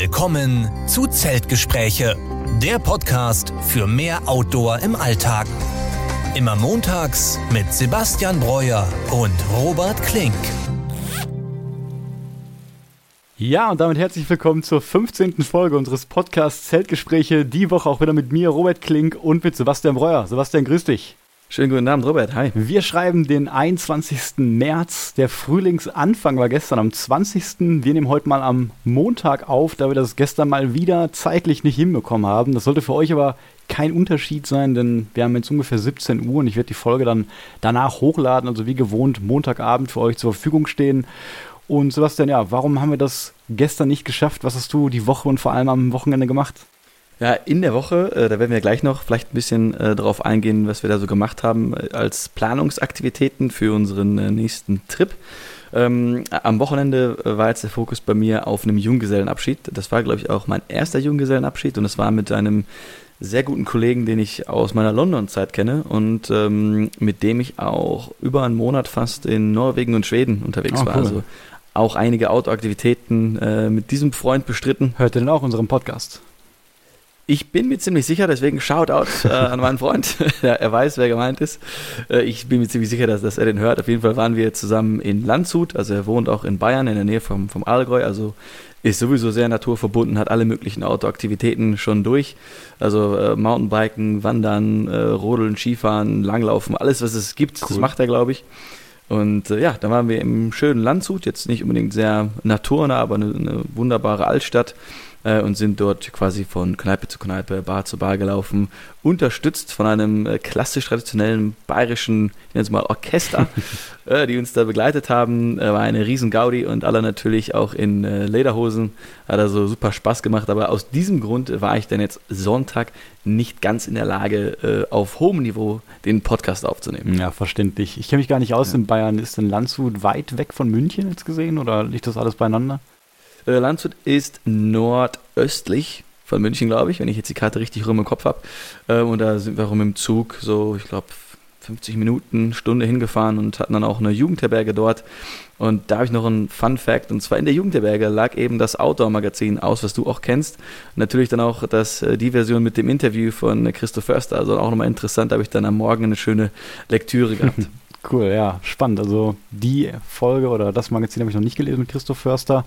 Willkommen zu Zeltgespräche, der Podcast für mehr Outdoor im Alltag. Immer montags mit Sebastian Breuer und Robert Klink. Ja, und damit herzlich willkommen zur 15. Folge unseres Podcasts Zeltgespräche. Die Woche auch wieder mit mir, Robert Klink, und mit Sebastian Breuer. Sebastian, grüß dich. Schönen guten Abend, Robert. Hi. Wir schreiben den 21. März. Der Frühlingsanfang war gestern am 20. Wir nehmen heute mal am Montag auf, da wir das gestern mal wieder zeitlich nicht hinbekommen haben. Das sollte für euch aber kein Unterschied sein, denn wir haben jetzt ungefähr 17 Uhr und ich werde die Folge dann danach hochladen, also wie gewohnt Montagabend für euch zur Verfügung stehen. Und Sebastian, ja, warum haben wir das gestern nicht geschafft? Was hast du die Woche und vor allem am Wochenende gemacht? Ja, in der Woche, äh, da werden wir gleich noch vielleicht ein bisschen äh, darauf eingehen, was wir da so gemacht haben äh, als Planungsaktivitäten für unseren äh, nächsten Trip. Ähm, am Wochenende äh, war jetzt der Fokus bei mir auf einem Junggesellenabschied. Das war, glaube ich, auch mein erster Junggesellenabschied und es war mit einem sehr guten Kollegen, den ich aus meiner London-Zeit kenne und ähm, mit dem ich auch über einen Monat fast in Norwegen und Schweden unterwegs oh, war. Cool. Also auch einige Outdoor-Aktivitäten äh, mit diesem Freund bestritten. Hört ihr denn auch unseren Podcast? Ich bin mir ziemlich sicher, deswegen Shoutout äh, an meinen Freund. ja, er weiß, wer gemeint ist. Äh, ich bin mir ziemlich sicher, dass, dass, er den hört. Auf jeden Fall waren wir zusammen in Landshut. Also er wohnt auch in Bayern, in der Nähe vom, vom Allgäu. Also ist sowieso sehr naturverbunden, hat alle möglichen Outdoor-Aktivitäten schon durch. Also äh, Mountainbiken, Wandern, äh, Rodeln, Skifahren, Langlaufen, alles, was es gibt, cool. das macht er, glaube ich. Und äh, ja, da waren wir im schönen Landshut, jetzt nicht unbedingt sehr naturnah, aber eine, eine wunderbare Altstadt äh, und sind dort quasi von Kneipe zu Kneipe, Bar zu Bar gelaufen, unterstützt von einem äh, klassisch traditionellen bayerischen, ich nenne es mal Orchester, äh, die uns da begleitet haben. Äh, war eine riesen Gaudi und alle natürlich auch in äh, Lederhosen. Hat also super Spaß gemacht, aber aus diesem Grund war ich dann jetzt Sonntag nicht ganz in der Lage, äh, auf hohem Niveau den Podcast aufzunehmen. Ja, verständlich. Ich kenne mich gar nicht aus ja. in Bayern. Ist denn Landshut weit weg von München jetzt gesehen oder liegt das alles beieinander? Äh, Landshut ist nordöstlich von München, glaube ich, wenn ich jetzt die Karte richtig rum im Kopf habe. Ähm, und da sind wir mit dem Zug so, ich glaube, 50 Minuten, Stunde hingefahren und hatten dann auch eine Jugendherberge dort. Und da habe ich noch einen Fun Fact. Und zwar in der Jugendherberge lag eben das Outdoor-Magazin aus, was du auch kennst. natürlich dann auch das, äh, die Version mit dem Interview von Christoph Förster. Also auch nochmal interessant, da habe ich dann am Morgen eine schöne Lektüre gehabt. cool, ja, spannend. Also die Folge oder das Magazin habe ich noch nicht gelesen mit Christoph Förster.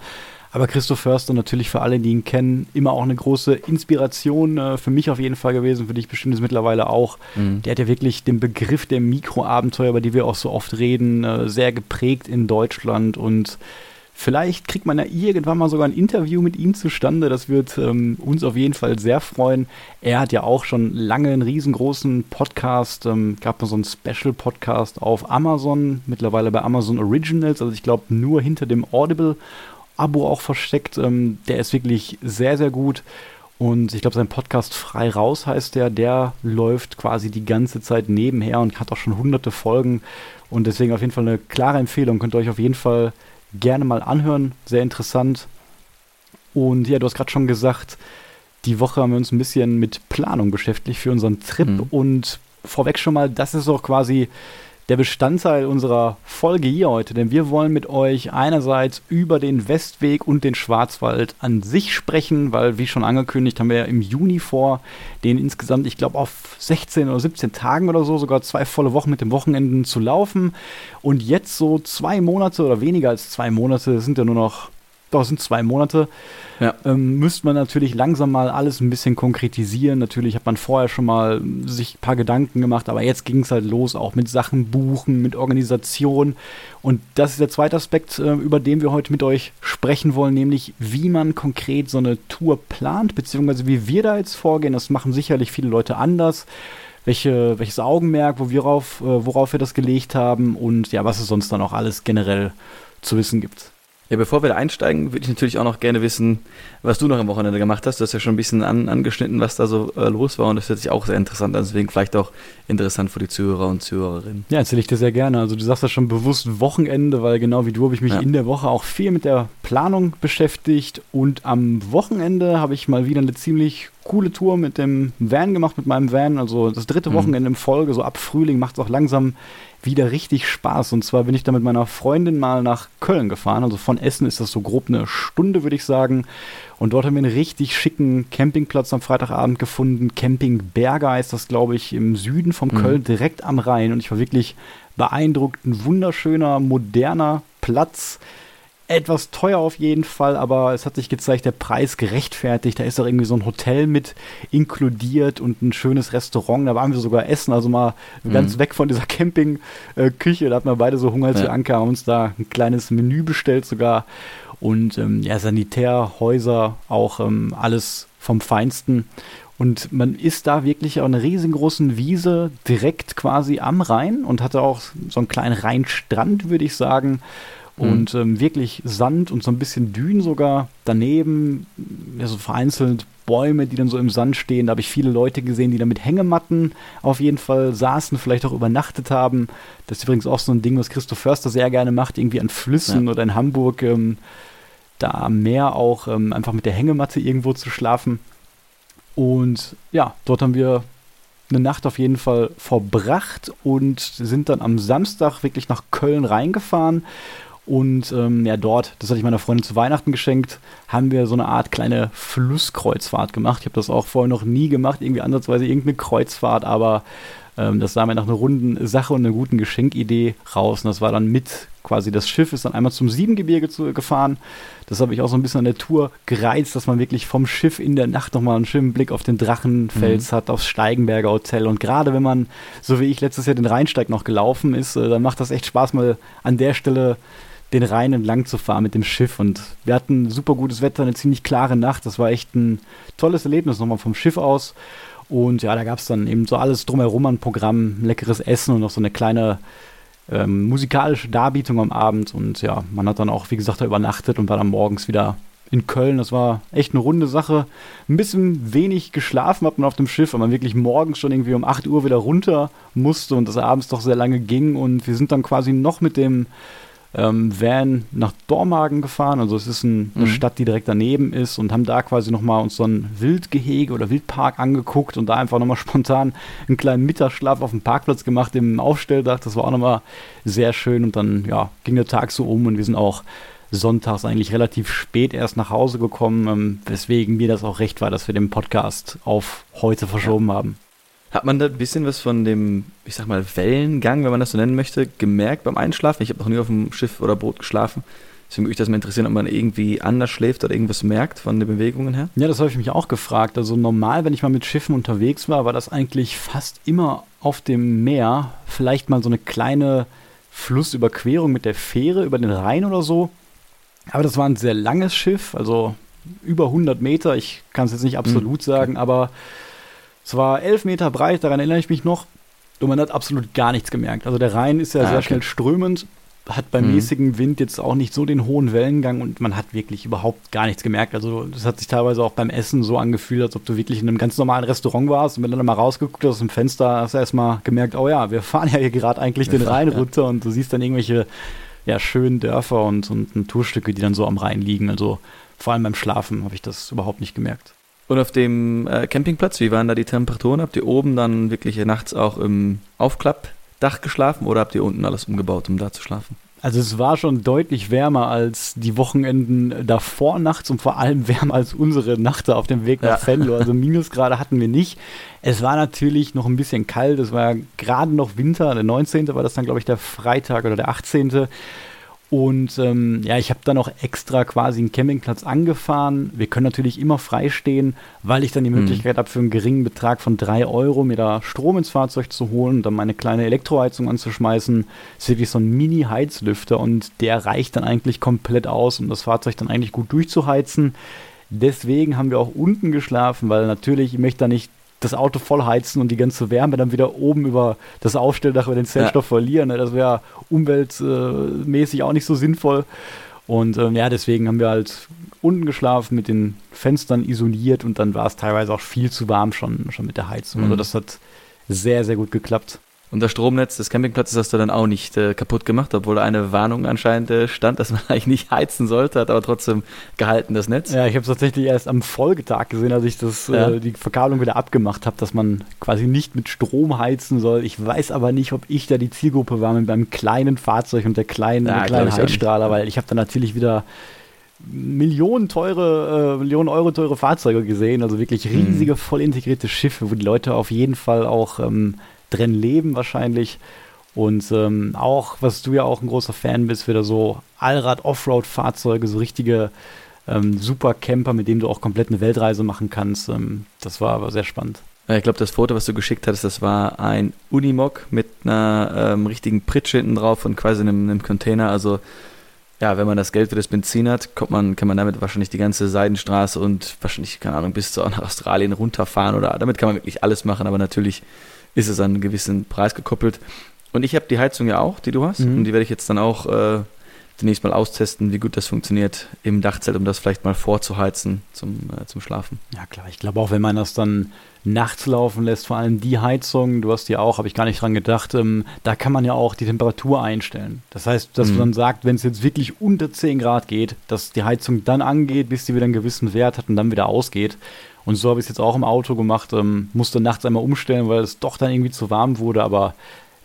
Aber Christoph Förster natürlich für alle, die ihn kennen, immer auch eine große Inspiration äh, für mich auf jeden Fall gewesen, für dich bestimmt ist mittlerweile auch. Mhm. Der hat ja wirklich den Begriff der Mikroabenteuer, über die wir auch so oft reden, äh, sehr geprägt in Deutschland und Vielleicht kriegt man ja irgendwann mal sogar ein Interview mit ihm zustande. Das wird ähm, uns auf jeden Fall sehr freuen. Er hat ja auch schon lange einen riesengroßen Podcast. Ähm, gab noch so einen Special-Podcast auf Amazon, mittlerweile bei Amazon Originals. Also ich glaube nur hinter dem Audible Abo auch versteckt. Ähm, der ist wirklich sehr, sehr gut. Und ich glaube, sein Podcast Frei raus heißt der. Der läuft quasi die ganze Zeit nebenher und hat auch schon hunderte Folgen. Und deswegen auf jeden Fall eine klare Empfehlung. Könnt ihr euch auf jeden Fall gerne mal anhören. Sehr interessant. Und ja, du hast gerade schon gesagt, die Woche haben wir uns ein bisschen mit Planung beschäftigt für unseren Trip. Mhm. Und vorweg schon mal, das ist auch quasi der Bestandteil unserer Folge hier heute, denn wir wollen mit euch einerseits über den Westweg und den Schwarzwald an sich sprechen, weil wie schon angekündigt haben wir ja im Juni vor, den insgesamt, ich glaube, auf 16 oder 17 Tagen oder so, sogar zwei volle Wochen mit dem Wochenenden zu laufen. Und jetzt so zwei Monate oder weniger als zwei Monate, sind ja nur noch doch, sind zwei Monate. Ja. Ähm, müsste man natürlich langsam mal alles ein bisschen konkretisieren. Natürlich hat man vorher schon mal sich ein paar Gedanken gemacht, aber jetzt ging es halt los, auch mit Sachen buchen, mit Organisation. Und das ist der zweite Aspekt, äh, über den wir heute mit euch sprechen wollen, nämlich wie man konkret so eine Tour plant, beziehungsweise wie wir da jetzt vorgehen. Das machen sicherlich viele Leute anders. Welche, welches Augenmerk, wo wir auf, äh, worauf wir das gelegt haben und ja, was es sonst dann auch alles generell zu wissen gibt. Ja, bevor wir da einsteigen, würde ich natürlich auch noch gerne wissen, was du noch am Wochenende gemacht hast. Du hast ja schon ein bisschen an, angeschnitten, was da so äh, los war und das hört sich auch sehr interessant an. Deswegen vielleicht auch interessant für die Zuhörer und Zuhörerinnen. Ja, erzähle ich dir sehr gerne. Also du sagst ja schon bewusst Wochenende, weil genau wie du habe ich mich ja. in der Woche auch viel mit der Planung beschäftigt und am Wochenende habe ich mal wieder eine ziemlich coole Tour mit dem Van gemacht, mit meinem Van. Also das dritte mhm. Wochenende in Folge, so ab Frühling macht es auch langsam wieder richtig Spaß. Und zwar bin ich da mit meiner Freundin mal nach Köln gefahren. Also von Essen ist das so grob eine Stunde, würde ich sagen. Und dort haben wir einen richtig schicken Campingplatz am Freitagabend gefunden. Camping Berger ist das, glaube ich, im Süden von mhm. Köln, direkt am Rhein. Und ich war wirklich beeindruckt. Ein wunderschöner, moderner Platz etwas teuer auf jeden Fall, aber es hat sich gezeigt, der Preis gerechtfertigt. Da ist auch irgendwie so ein Hotel mit inkludiert und ein schönes Restaurant. Da waren wir sogar essen, also mal mhm. ganz weg von dieser Campingküche. Da hatten wir beide so Hunger, als ja. wir ankamen, haben uns da ein kleines Menü bestellt sogar. Und ähm, ja, Sanitärhäuser, auch ähm, alles vom Feinsten. Und man ist da wirklich auf einer riesengroßen Wiese direkt quasi am Rhein und hatte auch so einen kleinen Rheinstrand, würde ich sagen. Mhm. Und ähm, wirklich Sand und so ein bisschen Dünen sogar. Daneben, ja, so vereinzelt Bäume, die dann so im Sand stehen. Da habe ich viele Leute gesehen, die da mit Hängematten auf jeden Fall saßen, vielleicht auch übernachtet haben. Das ist übrigens auch so ein Ding, was Christoph Förster sehr gerne macht, irgendwie an Flüssen ja. oder in Hamburg. Ähm, da am Meer auch ähm, einfach mit der Hängematte irgendwo zu schlafen. Und ja, dort haben wir eine Nacht auf jeden Fall verbracht und sind dann am Samstag wirklich nach Köln reingefahren und ähm, ja, dort, das hatte ich meiner Freundin zu Weihnachten geschenkt, haben wir so eine Art kleine Flusskreuzfahrt gemacht. Ich habe das auch vorher noch nie gemacht, irgendwie ansatzweise irgendeine Kreuzfahrt, aber ähm, das sah mir nach einer runden Sache und einer guten Geschenkidee raus. Und das war dann mit quasi das Schiff ist dann einmal zum Siebengebirge zu, gefahren. Das habe ich auch so ein bisschen an der Tour gereizt, dass man wirklich vom Schiff in der Nacht nochmal einen schönen Blick auf den Drachenfels mhm. hat, aufs Steigenberger Hotel. Und gerade wenn man, so wie ich letztes Jahr den Rheinsteig noch gelaufen ist, äh, dann macht das echt Spaß, mal an der Stelle den Rhein entlang zu fahren mit dem Schiff. Und wir hatten super gutes Wetter, eine ziemlich klare Nacht. Das war echt ein tolles Erlebnis nochmal vom Schiff aus. Und ja, da gab es dann eben so alles drumherum an Programm, leckeres Essen und noch so eine kleine ähm, musikalische Darbietung am Abend. Und ja, man hat dann auch, wie gesagt, da übernachtet und war dann morgens wieder in Köln. Das war echt eine runde Sache. Ein bisschen wenig geschlafen hat man auf dem Schiff, weil man wirklich morgens schon irgendwie um 8 Uhr wieder runter musste und das abends doch sehr lange ging. Und wir sind dann quasi noch mit dem ähm, Van nach Dormagen gefahren. Also es ist ein, eine mhm. Stadt, die direkt daneben ist und haben da quasi nochmal uns so ein Wildgehege oder Wildpark angeguckt und da einfach nochmal spontan einen kleinen Mittagsschlaf auf dem Parkplatz gemacht im Aufstelldach. Das war auch nochmal sehr schön und dann ja, ging der Tag so um und wir sind auch sonntags eigentlich relativ spät erst nach Hause gekommen, ähm, weswegen mir das auch recht war, dass wir den Podcast auf heute verschoben ja. haben. Hat man da ein bisschen was von dem, ich sag mal, Wellengang, wenn man das so nennen möchte, gemerkt beim Einschlafen? Ich habe noch nie auf dem Schiff oder Boot geschlafen. Deswegen würde ich das mal interessieren, ob man irgendwie anders schläft oder irgendwas merkt von den Bewegungen her. Ja, das habe ich mich auch gefragt. Also normal, wenn ich mal mit Schiffen unterwegs war, war das eigentlich fast immer auf dem Meer. Vielleicht mal so eine kleine Flussüberquerung mit der Fähre über den Rhein oder so. Aber das war ein sehr langes Schiff, also über 100 Meter. Ich kann es jetzt nicht absolut mhm. sagen, aber es war elf Meter breit, daran erinnere ich mich noch. Und man hat absolut gar nichts gemerkt. Also der Rhein ist ja ah, sehr okay. schnell strömend, hat beim mhm. mäßigen Wind jetzt auch nicht so den hohen Wellengang und man hat wirklich überhaupt gar nichts gemerkt. Also das hat sich teilweise auch beim Essen so angefühlt, als ob du wirklich in einem ganz normalen Restaurant warst und wenn du dann mal rausgeguckt hast aus dem Fenster, hast du erstmal gemerkt, oh ja, wir fahren ja hier gerade eigentlich wir den fahren, Rhein ja. runter und du siehst dann irgendwelche ja, schönen Dörfer und, und Naturstücke, die dann so am Rhein liegen. Also vor allem beim Schlafen habe ich das überhaupt nicht gemerkt. Und auf dem äh, Campingplatz, wie waren da die Temperaturen? Habt ihr oben dann wirklich nachts auch im Aufklappdach geschlafen oder habt ihr unten alles umgebaut, um da zu schlafen? Also es war schon deutlich wärmer als die Wochenenden davor nachts und vor allem wärmer als unsere Nacht auf dem Weg nach ja. Venlo. Also Minusgrade hatten wir nicht. Es war natürlich noch ein bisschen kalt. Es war gerade noch Winter. Der 19. war das dann, glaube ich, der Freitag oder der 18. Und ähm, ja, ich habe dann auch extra quasi einen Campingplatz angefahren. Wir können natürlich immer freistehen, weil ich dann die mhm. Möglichkeit mhm. habe, für einen geringen Betrag von drei Euro mir da Strom ins Fahrzeug zu holen und dann meine kleine Elektroheizung anzuschmeißen. Das ist wirklich so ein Mini-Heizlüfter und der reicht dann eigentlich komplett aus, um das Fahrzeug dann eigentlich gut durchzuheizen. Deswegen haben wir auch unten geschlafen, weil natürlich, ich möchte da nicht das Auto voll heizen und die ganze Wärme dann wieder oben über das Aufstelldach über den Zellstoff ja. verlieren. Ne? Das wäre umweltmäßig auch nicht so sinnvoll. Und ähm, ja, deswegen haben wir halt unten geschlafen, mit den Fenstern isoliert und dann war es teilweise auch viel zu warm schon, schon mit der Heizung. Also mhm. Also das hat sehr, sehr gut geklappt. Und das Stromnetz des Campingplatzes hast du dann auch nicht äh, kaputt gemacht, obwohl eine Warnung anscheinend äh, stand, dass man eigentlich nicht heizen sollte, hat aber trotzdem gehalten das Netz. Ja, ich habe es tatsächlich erst am Folgetag gesehen, als ich das, ja. äh, die Verkabelung wieder abgemacht habe, dass man quasi nicht mit Strom heizen soll. Ich weiß aber nicht, ob ich da die Zielgruppe war mit meinem kleinen Fahrzeug und der kleinen, ja, kleinen Heizstrahler, weil ich habe dann natürlich wieder Millionen teure, äh, Millionen Euro teure Fahrzeuge gesehen, also wirklich riesige, mhm. voll integrierte Schiffe, wo die Leute auf jeden Fall auch ähm, drin leben wahrscheinlich. Und ähm, auch, was du ja auch ein großer Fan bist, wieder so Allrad-Offroad-Fahrzeuge, so richtige ähm, Super-Camper, mit denen du auch komplett eine Weltreise machen kannst. Ähm, das war aber sehr spannend. Ich glaube, das Foto, was du geschickt hattest, das war ein Unimog mit einer ähm, richtigen Pritsche hinten drauf und quasi einem, einem Container. Also ja, wenn man das Geld für das Benzin hat, kommt man, kann man damit wahrscheinlich die ganze Seidenstraße und wahrscheinlich, keine Ahnung, bis zu nach Australien runterfahren oder damit kann man wirklich alles machen, aber natürlich ist es an einen gewissen Preis gekoppelt. Und ich habe die Heizung ja auch, die du hast. Mhm. Und die werde ich jetzt dann auch äh, demnächst mal austesten, wie gut das funktioniert im Dachzelt, um das vielleicht mal vorzuheizen zum, äh, zum Schlafen. Ja, klar. Ich glaube auch, wenn man das dann nachts laufen lässt, vor allem die Heizung, du hast die auch, habe ich gar nicht dran gedacht, ähm, da kann man ja auch die Temperatur einstellen. Das heißt, dass mhm. man sagt, wenn es jetzt wirklich unter 10 Grad geht, dass die Heizung dann angeht, bis die wieder einen gewissen Wert hat und dann wieder ausgeht. Und so habe ich es jetzt auch im Auto gemacht. Ähm, musste nachts einmal umstellen, weil es doch dann irgendwie zu warm wurde. Aber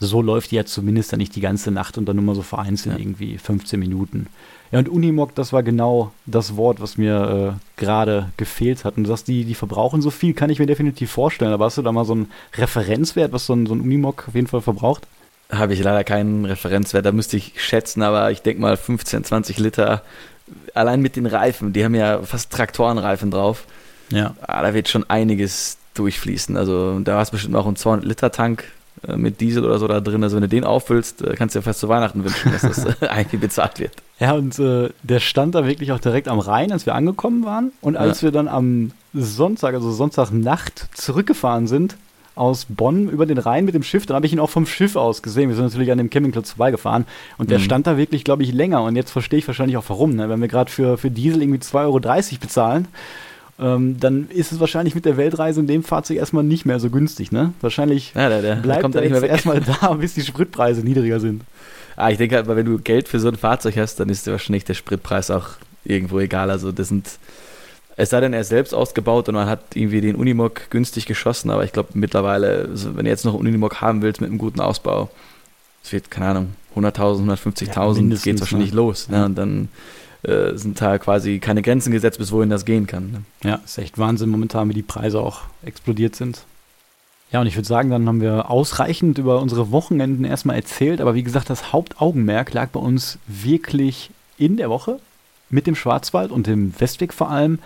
so läuft die ja zumindest dann nicht die ganze Nacht und dann nur mal so vereinzelt ja. irgendwie 15 Minuten. Ja, und Unimog, das war genau das Wort, was mir äh, gerade gefehlt hat. Und du sagst, die, die verbrauchen so viel, kann ich mir definitiv vorstellen. Aber hast du da mal so einen Referenzwert, was so ein, so ein Unimog auf jeden Fall verbraucht? Habe ich leider keinen Referenzwert, da müsste ich schätzen, aber ich denke mal 15, 20 Liter. Allein mit den Reifen, die haben ja fast Traktorenreifen drauf. Ja. Ah, da wird schon einiges durchfließen. Also da hast du bestimmt auch einen 200 Liter Tank äh, mit Diesel oder so da drin. Also wenn du den auffüllst, äh, kannst du ja fast zu Weihnachten wünschen, dass das äh, eigentlich bezahlt wird. Ja, und äh, der stand da wirklich auch direkt am Rhein, als wir angekommen waren. Und als ja. wir dann am Sonntag, also Sonntagnacht, zurückgefahren sind aus Bonn über den Rhein mit dem Schiff, dann habe ich ihn auch vom Schiff aus gesehen. Wir sind natürlich an dem Campingplatz vorbeigefahren und der mhm. stand da wirklich, glaube ich, länger. Und jetzt verstehe ich wahrscheinlich auch warum. Ne? Wenn wir gerade für, für Diesel irgendwie 2,30 Euro bezahlen, ähm, dann ist es wahrscheinlich mit der Weltreise in dem Fahrzeug erstmal nicht mehr so günstig, ne? Wahrscheinlich ja, der, der, bleibt er jetzt erstmal da, bis die Spritpreise niedriger sind. Ah, ich denke halt, wenn du Geld für so ein Fahrzeug hast, dann ist wahrscheinlich der Spritpreis auch irgendwo egal. Also das sind, es sei denn, er ist selbst ausgebaut und man hat irgendwie den Unimog günstig geschossen, aber ich glaube mittlerweile, wenn du jetzt noch einen Unimog haben willst mit einem guten Ausbau, es wird, keine Ahnung, 100.000, 150.000, ja, geht es wahrscheinlich ne? los. Ne? Und dann äh, sind da quasi keine Grenzen gesetzt, bis wohin das gehen kann. Ne? Ja, ist echt Wahnsinn momentan, wie die Preise auch explodiert sind. Ja, und ich würde sagen, dann haben wir ausreichend über unsere Wochenenden erstmal erzählt, aber wie gesagt, das Hauptaugenmerk lag bei uns wirklich in der Woche mit dem Schwarzwald und dem Westweg vor allem.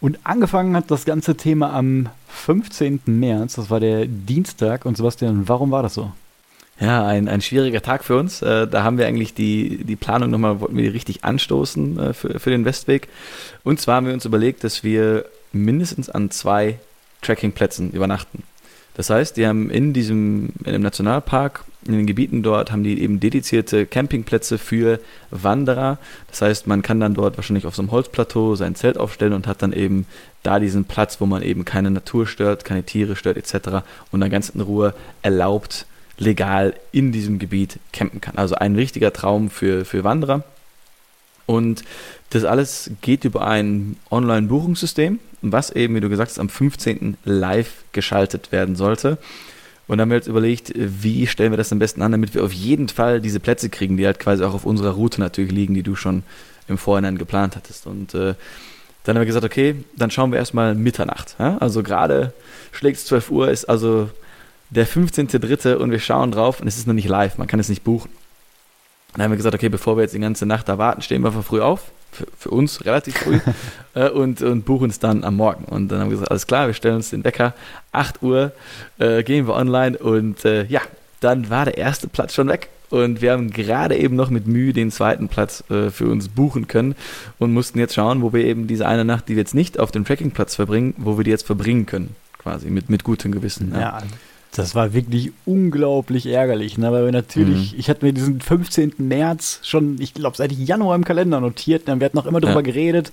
Und angefangen hat das ganze Thema am 15. März, das war der Dienstag. Und Sebastian, warum war das so? Ja, ein, ein schwieriger Tag für uns. Äh, da haben wir eigentlich die, die Planung nochmal, wollten wir die richtig anstoßen äh, für, für den Westweg. Und zwar haben wir uns überlegt, dass wir mindestens an zwei Trekkingplätzen übernachten. Das heißt, die haben in diesem, in dem Nationalpark, in den Gebieten dort, haben die eben dedizierte Campingplätze für Wanderer. Das heißt, man kann dann dort wahrscheinlich auf so einem Holzplateau sein Zelt aufstellen und hat dann eben da diesen Platz, wo man eben keine Natur stört, keine Tiere stört etc. und dann ganz in Ruhe erlaubt legal in diesem Gebiet campen kann. Also ein richtiger Traum für, für Wanderer. Und das alles geht über ein Online-Buchungssystem, was eben, wie du gesagt hast, am 15. live geschaltet werden sollte. Und dann haben wir jetzt überlegt, wie stellen wir das am besten an, damit wir auf jeden Fall diese Plätze kriegen, die halt quasi auch auf unserer Route natürlich liegen, die du schon im Vorhinein geplant hattest. Und äh, dann haben wir gesagt, okay, dann schauen wir erstmal Mitternacht. Ja? Also gerade schlägt es 12 Uhr, ist also der 15.3. und wir schauen drauf und es ist noch nicht live, man kann es nicht buchen. Dann haben wir gesagt, okay, bevor wir jetzt die ganze Nacht da warten, stehen wir von früh auf, für, für uns relativ früh, äh, und, und buchen es dann am Morgen. Und dann haben wir gesagt, alles klar, wir stellen uns den Wecker, 8 Uhr, äh, gehen wir online und äh, ja, dann war der erste Platz schon weg. Und wir haben gerade eben noch mit Mühe den zweiten Platz äh, für uns buchen können und mussten jetzt schauen, wo wir eben diese eine Nacht, die wir jetzt nicht auf dem Trekkingplatz verbringen, wo wir die jetzt verbringen können, quasi mit, mit gutem Gewissen. Ja, ja das war wirklich unglaublich ärgerlich, ne? weil wir natürlich, mhm. ich hatte mir diesen 15. März schon, ich glaube, seit Januar im Kalender notiert, ne? wir hatten auch immer darüber ja. geredet,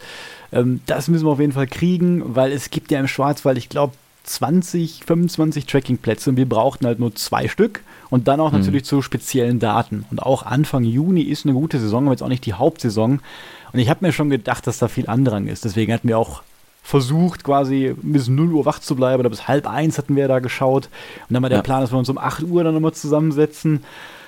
ähm, das müssen wir auf jeden Fall kriegen, weil es gibt ja im Schwarzwald, ich glaube, 20, 25 Trackingplätze und wir brauchten halt nur zwei Stück und dann auch mhm. natürlich zu speziellen Daten. Und auch Anfang Juni ist eine gute Saison, aber jetzt auch nicht die Hauptsaison. Und ich habe mir schon gedacht, dass da viel Andrang ist. Deswegen hatten wir auch versucht, quasi bis 0 Uhr wach zu bleiben oder bis halb eins hatten wir da geschaut. Und dann war der ja. Plan, dass wir uns um 8 Uhr dann nochmal zusammensetzen.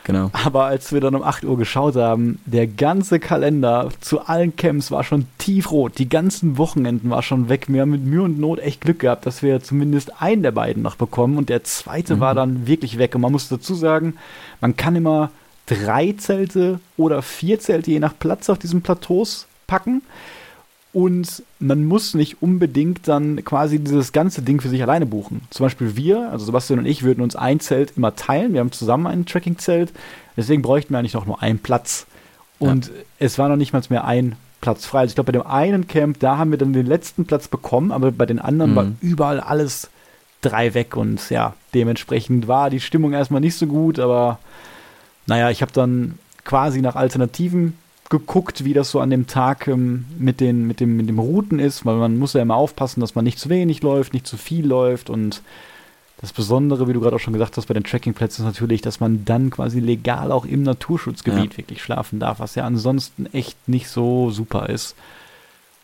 Genau. Aber als wir dann um 8 Uhr geschaut haben, der ganze Kalender zu allen Camps war schon tiefrot. Die ganzen Wochenenden war schon weg. Wir haben mit Mühe und Not echt Glück gehabt, dass wir zumindest einen der beiden noch bekommen und der zweite mhm. war dann wirklich weg. Und man muss dazu sagen, man kann immer drei Zelte oder vier Zelte je nach Platz auf diesen Plateaus packen. Und man muss nicht unbedingt dann quasi dieses ganze Ding für sich alleine buchen. Zum Beispiel wir, also Sebastian und ich, würden uns ein Zelt immer teilen. Wir haben zusammen ein Tracking-Zelt. Deswegen bräuchten wir eigentlich noch nur einen Platz. Und ja. es war noch nicht mal mehr ein Platz frei. Also ich glaube, bei dem einen Camp, da haben wir dann den letzten Platz bekommen, aber bei den anderen mhm. war überall alles drei weg. Und ja, dementsprechend war die Stimmung erstmal nicht so gut, aber naja, ich habe dann quasi nach Alternativen geguckt, wie das so an dem Tag ähm, mit, den, mit, dem, mit dem Routen ist, weil man muss ja immer aufpassen, dass man nicht zu wenig läuft, nicht zu viel läuft und das Besondere, wie du gerade auch schon gesagt hast, bei den Trekkingplätzen ist natürlich, dass man dann quasi legal auch im Naturschutzgebiet ja. wirklich schlafen darf, was ja ansonsten echt nicht so super ist.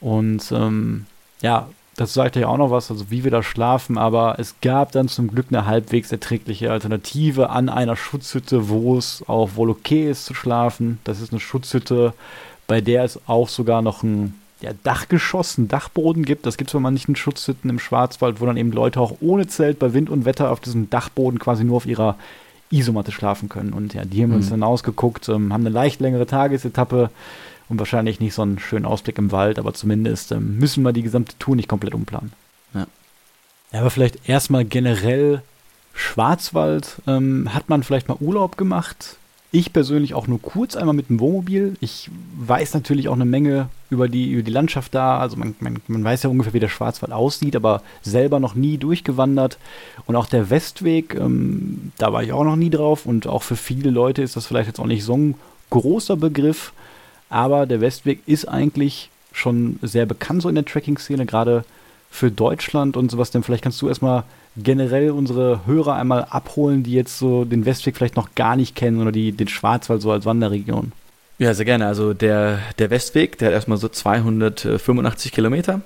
Und ähm, ja, das sagt ja auch noch was, also wie wir da schlafen, aber es gab dann zum Glück eine halbwegs erträgliche Alternative an einer Schutzhütte, wo es auch wohl okay ist zu schlafen. Das ist eine Schutzhütte, bei der es auch sogar noch ein ja, Dachgeschoss, einen Dachboden gibt. Das gibt es, wenn man nicht in Schutzhütten im Schwarzwald, wo dann eben Leute auch ohne Zelt bei Wind und Wetter auf diesem Dachboden quasi nur auf ihrer Isomatte schlafen können. Und ja, die haben mhm. uns dann ausgeguckt, ähm, haben eine leicht längere Tagesetappe und wahrscheinlich nicht so einen schönen Ausblick im Wald, aber zumindest ähm, müssen wir die gesamte Tour nicht komplett umplanen. Ja. ja aber vielleicht erstmal generell Schwarzwald. Ähm, hat man vielleicht mal Urlaub gemacht? Ich persönlich auch nur kurz einmal mit dem Wohnmobil. Ich weiß natürlich auch eine Menge über die, über die Landschaft da. Also man, man, man weiß ja ungefähr, wie der Schwarzwald aussieht, aber selber noch nie durchgewandert. Und auch der Westweg, ähm, da war ich auch noch nie drauf. Und auch für viele Leute ist das vielleicht jetzt auch nicht so ein großer Begriff. Aber der Westweg ist eigentlich schon sehr bekannt so in der Tracking-Szene, gerade für Deutschland und sowas. Denn vielleicht kannst du erstmal generell unsere Hörer einmal abholen, die jetzt so den Westweg vielleicht noch gar nicht kennen oder die den Schwarzwald so als Wanderregion. Ja, sehr gerne. Also der, der Westweg, der hat erstmal so 285 Kilometer.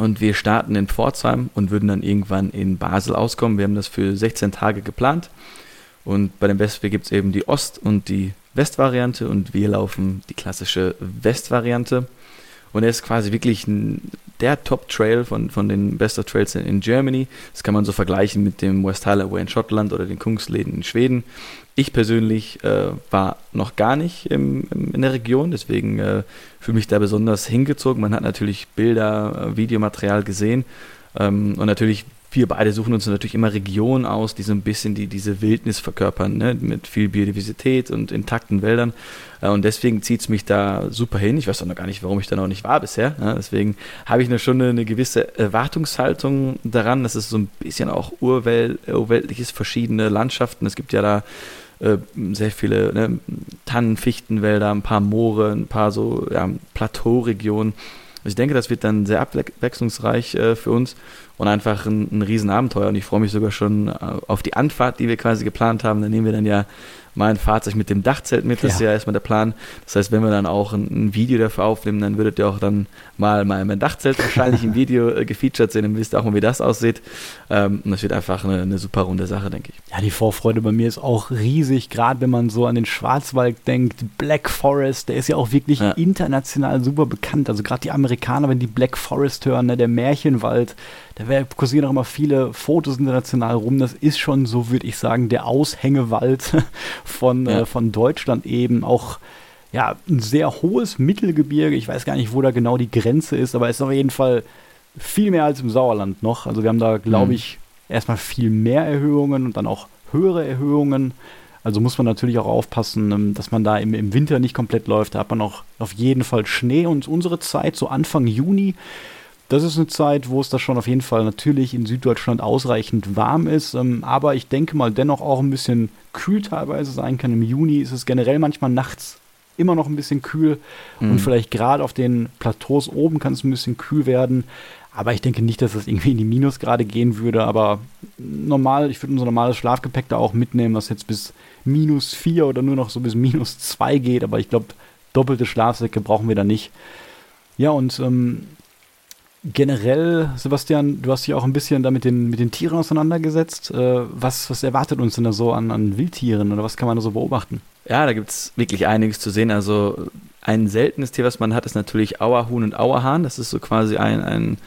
Und wir starten in Pforzheim und würden dann irgendwann in Basel auskommen. Wir haben das für 16 Tage geplant. Und bei dem Westweg gibt es eben die Ost- und die Westvariante und wir laufen die klassische Westvariante. Und er ist quasi wirklich ein, der Top-Trail von, von den Best of Trails in, in, Germany. Das kann man so vergleichen mit dem West Highway in Schottland oder den Kungsläden in Schweden. Ich persönlich äh, war noch gar nicht im, im, in der Region, deswegen äh, fühle mich da besonders hingezogen. Man hat natürlich Bilder, äh, Videomaterial gesehen ähm, und natürlich wir beide suchen uns natürlich immer Regionen aus, die so ein bisschen die, diese Wildnis verkörpern, ne? mit viel Biodiversität und intakten Wäldern. Äh, und deswegen zieht es mich da super hin. Ich weiß auch noch gar nicht, warum ich da noch nicht war bisher. Ne? Deswegen habe ich schon eine, gewisse Erwartungshaltung daran, dass es so ein bisschen auch urwelt, urweltlich ist, verschiedene Landschaften. Es gibt ja da äh, sehr viele ne? Tannen, Fichtenwälder, ein paar Moore, ein paar so ja, Plateauregionen. Ich denke, das wird dann sehr abwechslungsreich äh, für uns und einfach ein, ein Riesenabenteuer. Und ich freue mich sogar schon äh, auf die Anfahrt, die wir quasi geplant haben. Da nehmen wir dann ja mein Fahrzeug mit dem Dachzelt mit. Das ja. ist ja erstmal der Plan. Das heißt, wenn wir dann auch ein, ein, Video dafür aufnehmen, dann würdet ihr auch dann mal, mal mein Dachzelt wahrscheinlich im Video äh, gefeatured sehen. Dann wisst ihr auch mal, wie das aussieht. Ähm, und das wird einfach eine, eine, super runde Sache, denke ich. Ja, die Vorfreude bei mir ist auch riesig, gerade wenn man so an den Schwarzwald denkt. Black Forest, der ist ja auch wirklich ja. international super bekannt. Also gerade die Amerikaner, wenn die Black Forest hören, ne, der Märchenwald, da kursieren auch immer viele Fotos international rum. Das ist schon, so würde ich sagen, der Aushängewald von, ja. äh, von Deutschland eben. Auch ja, ein sehr hohes Mittelgebirge. Ich weiß gar nicht, wo da genau die Grenze ist, aber es ist auf jeden Fall viel mehr als im Sauerland noch. Also wir haben da, glaube mhm. ich, erstmal viel mehr Erhöhungen und dann auch höhere Erhöhungen. Also muss man natürlich auch aufpassen, ähm, dass man da im, im Winter nicht komplett läuft. Da hat man auch auf jeden Fall Schnee und unsere Zeit, so Anfang Juni, das ist eine Zeit, wo es da schon auf jeden Fall natürlich in Süddeutschland ausreichend warm ist, ähm, aber ich denke mal dennoch auch ein bisschen kühl teilweise sein kann. Im Juni ist es generell manchmal nachts immer noch ein bisschen kühl mhm. und vielleicht gerade auf den Plateaus oben kann es ein bisschen kühl werden. Aber ich denke nicht, dass das irgendwie in die Minusgrade gehen würde. Aber normal, ich würde unser normales Schlafgepäck da auch mitnehmen, was jetzt bis minus 4 oder nur noch so bis minus 2 geht. Aber ich glaube, doppelte Schlafsäcke brauchen wir da nicht. Ja, und ähm, generell, Sebastian, du hast dich auch ein bisschen da mit den, mit den Tieren auseinandergesetzt. Äh, was, was erwartet uns denn da so an, an Wildtieren oder was kann man da so beobachten? Ja, da gibt es wirklich einiges zu sehen. Also ein seltenes Tier, was man hat, ist natürlich Auerhuhn und Auerhahn. Das ist so quasi ein, ein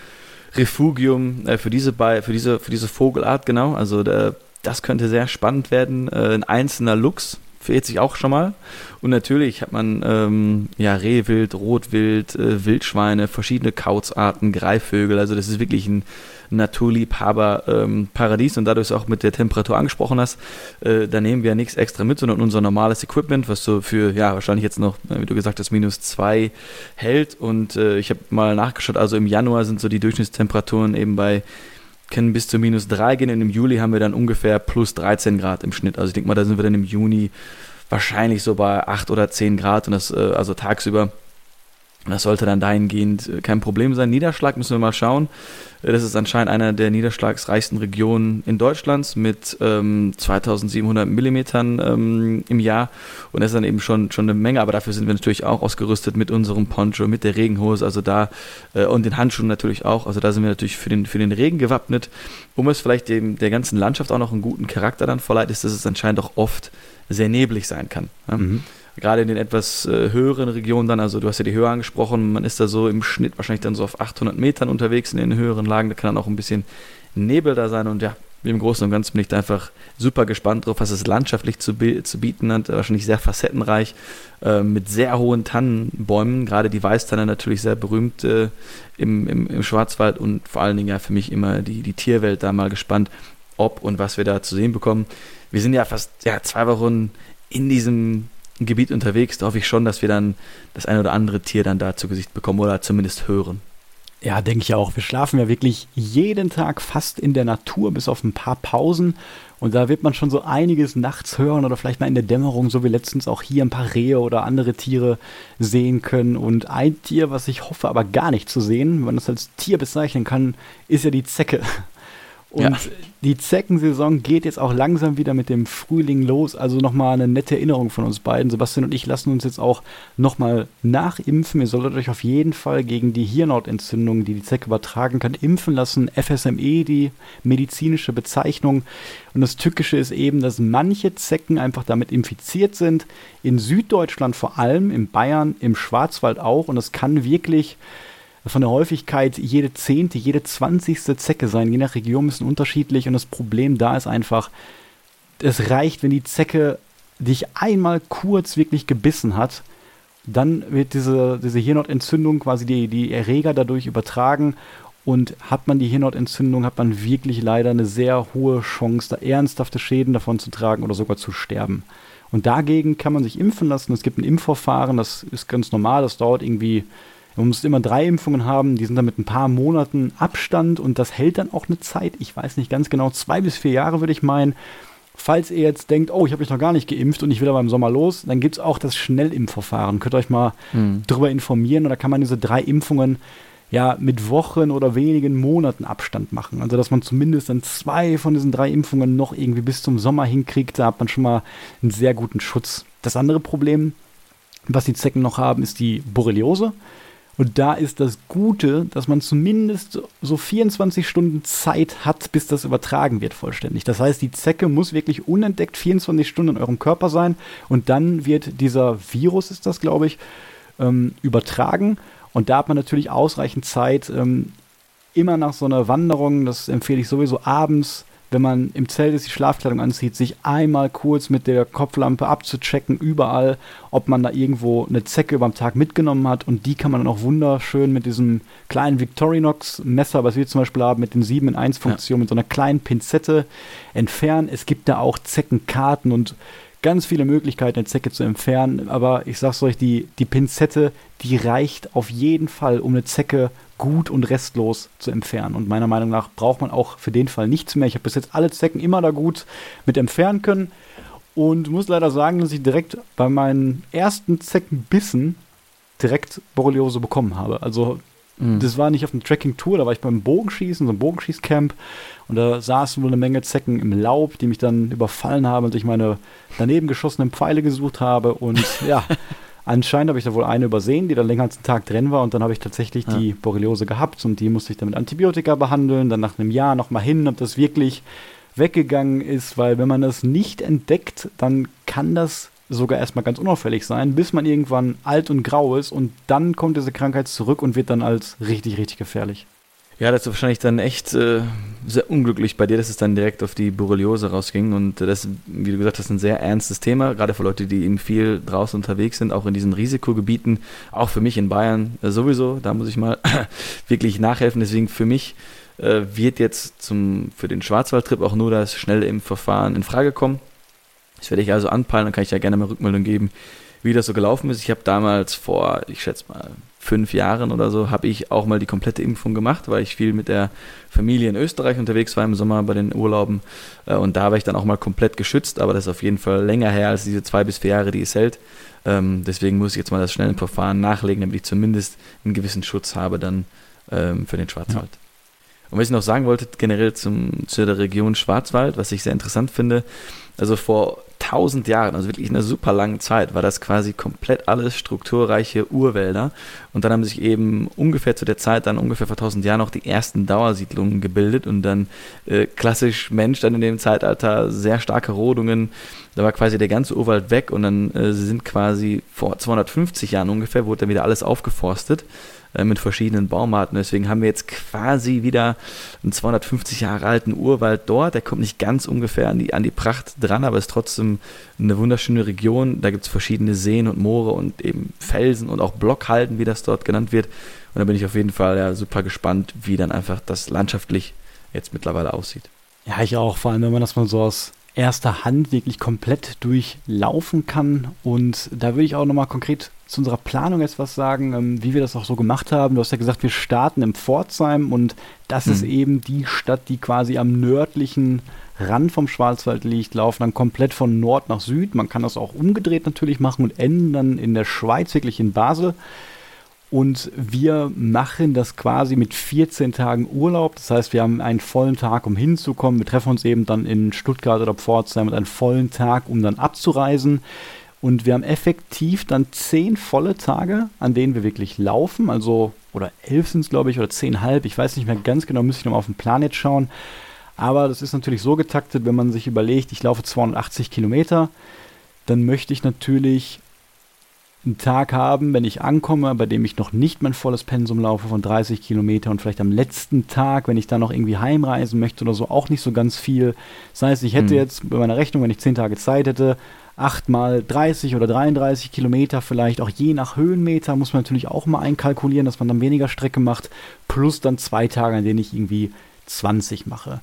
Refugium äh, für, diese, für, diese, für diese Vogelart, genau. Also da, das könnte sehr spannend werden. Äh, ein einzelner Luchs verirrt sich auch schon mal. Und natürlich hat man ähm, ja Rehwild, Rotwild, äh, Wildschweine, verschiedene Kauzarten, Greifvögel. Also das ist wirklich ein Naturliebhaber-Paradies ähm, und dadurch auch mit der Temperatur angesprochen hast, äh, da nehmen wir ja nichts extra mit, sondern unser normales Equipment, was so für, ja, wahrscheinlich jetzt noch, äh, wie du gesagt hast, minus zwei hält. Und äh, ich habe mal nachgeschaut, also im Januar sind so die Durchschnittstemperaturen eben bei können bis zu minus 3 gehen und im Juli haben wir dann ungefähr plus 13 Grad im Schnitt. Also ich denke mal, da sind wir dann im Juni wahrscheinlich so bei 8 oder 10 Grad und das äh, also tagsüber das sollte dann dahingehend äh, kein Problem sein. Niederschlag müssen wir mal schauen. Das ist anscheinend einer der niederschlagsreichsten Regionen in Deutschlands mit ähm, 2700 Millimetern ähm, im Jahr. Und das ist dann eben schon, schon eine Menge. Aber dafür sind wir natürlich auch ausgerüstet mit unserem Poncho, mit der Regenhose, also da äh, und den Handschuhen natürlich auch. Also da sind wir natürlich für den, für den Regen gewappnet. Um es vielleicht dem, der ganzen Landschaft auch noch einen guten Charakter dann verleiht, ist, dass es anscheinend auch oft sehr neblig sein kann. Ja? Mhm gerade in den etwas äh, höheren Regionen dann, also du hast ja die Höhe angesprochen, man ist da so im Schnitt wahrscheinlich dann so auf 800 Metern unterwegs in den höheren Lagen, da kann dann auch ein bisschen Nebel da sein und ja, im Großen und Ganzen bin ich da einfach super gespannt drauf, was es landschaftlich zu, zu bieten hat. Wahrscheinlich sehr facettenreich, äh, mit sehr hohen Tannenbäumen. Gerade die Weißtanne natürlich sehr berühmt äh, im, im, im, Schwarzwald und vor allen Dingen ja für mich immer die, die Tierwelt da mal gespannt, ob und was wir da zu sehen bekommen. Wir sind ja fast ja, zwei Wochen in diesem Gebiet unterwegs, da hoffe ich schon, dass wir dann das ein oder andere Tier dann da zu Gesicht bekommen oder zumindest hören. Ja, denke ich auch. Wir schlafen ja wirklich jeden Tag fast in der Natur, bis auf ein paar Pausen. Und da wird man schon so einiges nachts hören oder vielleicht mal in der Dämmerung, so wie letztens auch hier ein paar Rehe oder andere Tiere sehen können. Und ein Tier, was ich hoffe, aber gar nicht zu sehen, wenn man das als Tier bezeichnen kann, ist ja die Zecke. Und ja. die Zeckensaison geht jetzt auch langsam wieder mit dem Frühling los. Also nochmal eine nette Erinnerung von uns beiden. Sebastian und ich lassen uns jetzt auch nochmal nachimpfen. Ihr solltet euch auf jeden Fall gegen die Hirnhautentzündung, die die Zecke übertragen kann, impfen lassen. FSME, die medizinische Bezeichnung. Und das Tückische ist eben, dass manche Zecken einfach damit infiziert sind. In Süddeutschland vor allem, in Bayern, im Schwarzwald auch. Und das kann wirklich von der Häufigkeit jede zehnte, jede zwanzigste Zecke sein. Je nach Region es unterschiedlich und das Problem da ist einfach, es reicht, wenn die Zecke dich einmal kurz wirklich gebissen hat, dann wird diese, diese Hirnhautentzündung quasi die, die Erreger dadurch übertragen und hat man die Hirnhautentzündung, hat man wirklich leider eine sehr hohe Chance, da ernsthafte Schäden davon zu tragen oder sogar zu sterben. Und dagegen kann man sich impfen lassen. Es gibt ein Impfverfahren, das ist ganz normal, das dauert irgendwie man muss immer drei Impfungen haben, die sind dann mit ein paar Monaten Abstand und das hält dann auch eine Zeit. Ich weiß nicht ganz genau, zwei bis vier Jahre würde ich meinen. Falls ihr jetzt denkt, oh, ich habe mich noch gar nicht geimpft und ich will aber im Sommer los, dann gibt es auch das Schnellimpfverfahren. Könnt ihr euch mal mhm. darüber informieren und da kann man diese drei Impfungen ja mit Wochen oder wenigen Monaten Abstand machen. Also dass man zumindest dann zwei von diesen drei Impfungen noch irgendwie bis zum Sommer hinkriegt, da hat man schon mal einen sehr guten Schutz. Das andere Problem, was die Zecken noch haben, ist die Borreliose. Und da ist das Gute, dass man zumindest so 24 Stunden Zeit hat, bis das übertragen wird vollständig. Das heißt, die Zecke muss wirklich unentdeckt 24 Stunden in eurem Körper sein und dann wird dieser Virus, ist das glaube ich, ähm, übertragen. Und da hat man natürlich ausreichend Zeit, ähm, immer nach so einer Wanderung, das empfehle ich sowieso abends, wenn man im Zelt ist, die Schlafkleidung anzieht, sich einmal kurz mit der Kopflampe abzuchecken, überall, ob man da irgendwo eine Zecke über den Tag mitgenommen hat. Und die kann man dann auch wunderschön mit diesem kleinen Victorinox-Messer, was wir zum Beispiel haben, mit den 7 in 1 Funktion, ja. mit so einer kleinen Pinzette entfernen. Es gibt da auch Zeckenkarten und ganz viele Möglichkeiten, eine Zecke zu entfernen. Aber ich sag's euch, die, die Pinzette, die reicht auf jeden Fall, um eine Zecke gut und restlos zu entfernen. Und meiner Meinung nach braucht man auch für den Fall nichts mehr. Ich habe bis jetzt alle Zecken immer da gut mit entfernen können. Und muss leider sagen, dass ich direkt bei meinen ersten Zeckenbissen direkt Borreliose bekommen habe. Also mhm. das war nicht auf einer Tracking-Tour, da war ich beim Bogenschießen, so einem Bogenschießcamp. Und da saßen wohl eine Menge Zecken im Laub, die mich dann überfallen haben und ich meine daneben geschossenen Pfeile gesucht habe. Und ja, anscheinend habe ich da wohl eine übersehen, die da länger als einen Tag drin war. Und dann habe ich tatsächlich ja. die Borreliose gehabt und die musste ich dann mit Antibiotika behandeln. Dann nach einem Jahr nochmal hin, ob das wirklich weggegangen ist, weil wenn man das nicht entdeckt, dann kann das sogar erstmal ganz unauffällig sein, bis man irgendwann alt und grau ist und dann kommt diese Krankheit zurück und wird dann als richtig, richtig gefährlich. Ja, das ist wahrscheinlich dann echt äh, sehr unglücklich bei dir, dass es dann direkt auf die Borreliose rausging. Und das, wie du gesagt hast, ein sehr ernstes Thema, gerade für Leute, die eben viel draußen unterwegs sind, auch in diesen Risikogebieten. Auch für mich in Bayern äh, sowieso, da muss ich mal wirklich nachhelfen. Deswegen für mich äh, wird jetzt zum, für den Schwarzwaldtrip auch nur das schnelle Impfverfahren in Frage kommen. Das werde ich also anpeilen, dann kann ich ja gerne mal Rückmeldung geben, wie das so gelaufen ist. Ich habe damals vor, ich schätze mal, fünf Jahren oder so, habe ich auch mal die komplette Impfung gemacht, weil ich viel mit der Familie in Österreich unterwegs war im Sommer bei den Urlauben. Äh, und da war ich dann auch mal komplett geschützt, aber das ist auf jeden Fall länger her als diese zwei bis vier Jahre, die es hält. Ähm, deswegen muss ich jetzt mal das schnelle Verfahren nachlegen, damit ich zumindest einen gewissen Schutz habe dann ähm, für den Schwarzwald. Ja. Und was ich noch sagen wollte, generell zum, zu der Region Schwarzwald, was ich sehr interessant finde, also vor tausend Jahren, also wirklich in einer super langen Zeit, war das quasi komplett alles strukturreiche Urwälder. Und dann haben sich eben ungefähr zu der Zeit, dann ungefähr vor tausend Jahren, auch die ersten Dauersiedlungen gebildet und dann äh, klassisch Mensch dann in dem Zeitalter sehr starke Rodungen. Da war quasi der ganze Urwald weg und dann äh, sind quasi vor 250 Jahren ungefähr, wurde dann wieder alles aufgeforstet äh, mit verschiedenen Baumarten. Deswegen haben wir jetzt quasi wieder einen 250 Jahre alten Urwald dort. Der kommt nicht ganz ungefähr an die, an die Pracht dran, aber ist trotzdem eine wunderschöne Region. Da gibt es verschiedene Seen und Moore und eben Felsen und auch Blockhalden, wie das dort genannt wird. Und da bin ich auf jeden Fall ja, super gespannt, wie dann einfach das landschaftlich jetzt mittlerweile aussieht. Ja, ich auch, vor allem wenn man das mal so aus erster Hand wirklich komplett durchlaufen kann. Und da würde ich auch nochmal konkret zu unserer Planung jetzt was sagen, ähm, wie wir das auch so gemacht haben. Du hast ja gesagt, wir starten im Pforzheim und das mhm. ist eben die Stadt, die quasi am nördlichen Rand vom Schwarzwald liegt, laufen dann komplett von Nord nach Süd. Man kann das auch umgedreht natürlich machen und enden dann in der Schweiz, wirklich in Basel. Und wir machen das quasi mit 14 Tagen Urlaub. Das heißt, wir haben einen vollen Tag, um hinzukommen. Wir treffen uns eben dann in Stuttgart oder Pforzheim mit einem vollen Tag, um dann abzureisen. Und wir haben effektiv dann zehn volle Tage, an denen wir wirklich laufen. Also, oder elf sind es, glaube ich, oder zehnhalb. Ich weiß nicht mehr ganz genau, müsste ich nochmal auf den Plan jetzt schauen. Aber das ist natürlich so getaktet, wenn man sich überlegt, ich laufe 280 Kilometer, dann möchte ich natürlich einen Tag haben, wenn ich ankomme, bei dem ich noch nicht mein volles Pensum laufe von 30 Kilometer und vielleicht am letzten Tag, wenn ich dann noch irgendwie heimreisen möchte oder so, auch nicht so ganz viel. Das heißt, ich hätte hm. jetzt bei meiner Rechnung, wenn ich 10 Tage Zeit hätte, 8 mal 30 oder 33 Kilometer vielleicht, auch je nach Höhenmeter muss man natürlich auch mal einkalkulieren, dass man dann weniger Strecke macht, plus dann zwei Tage, an denen ich irgendwie 20 mache.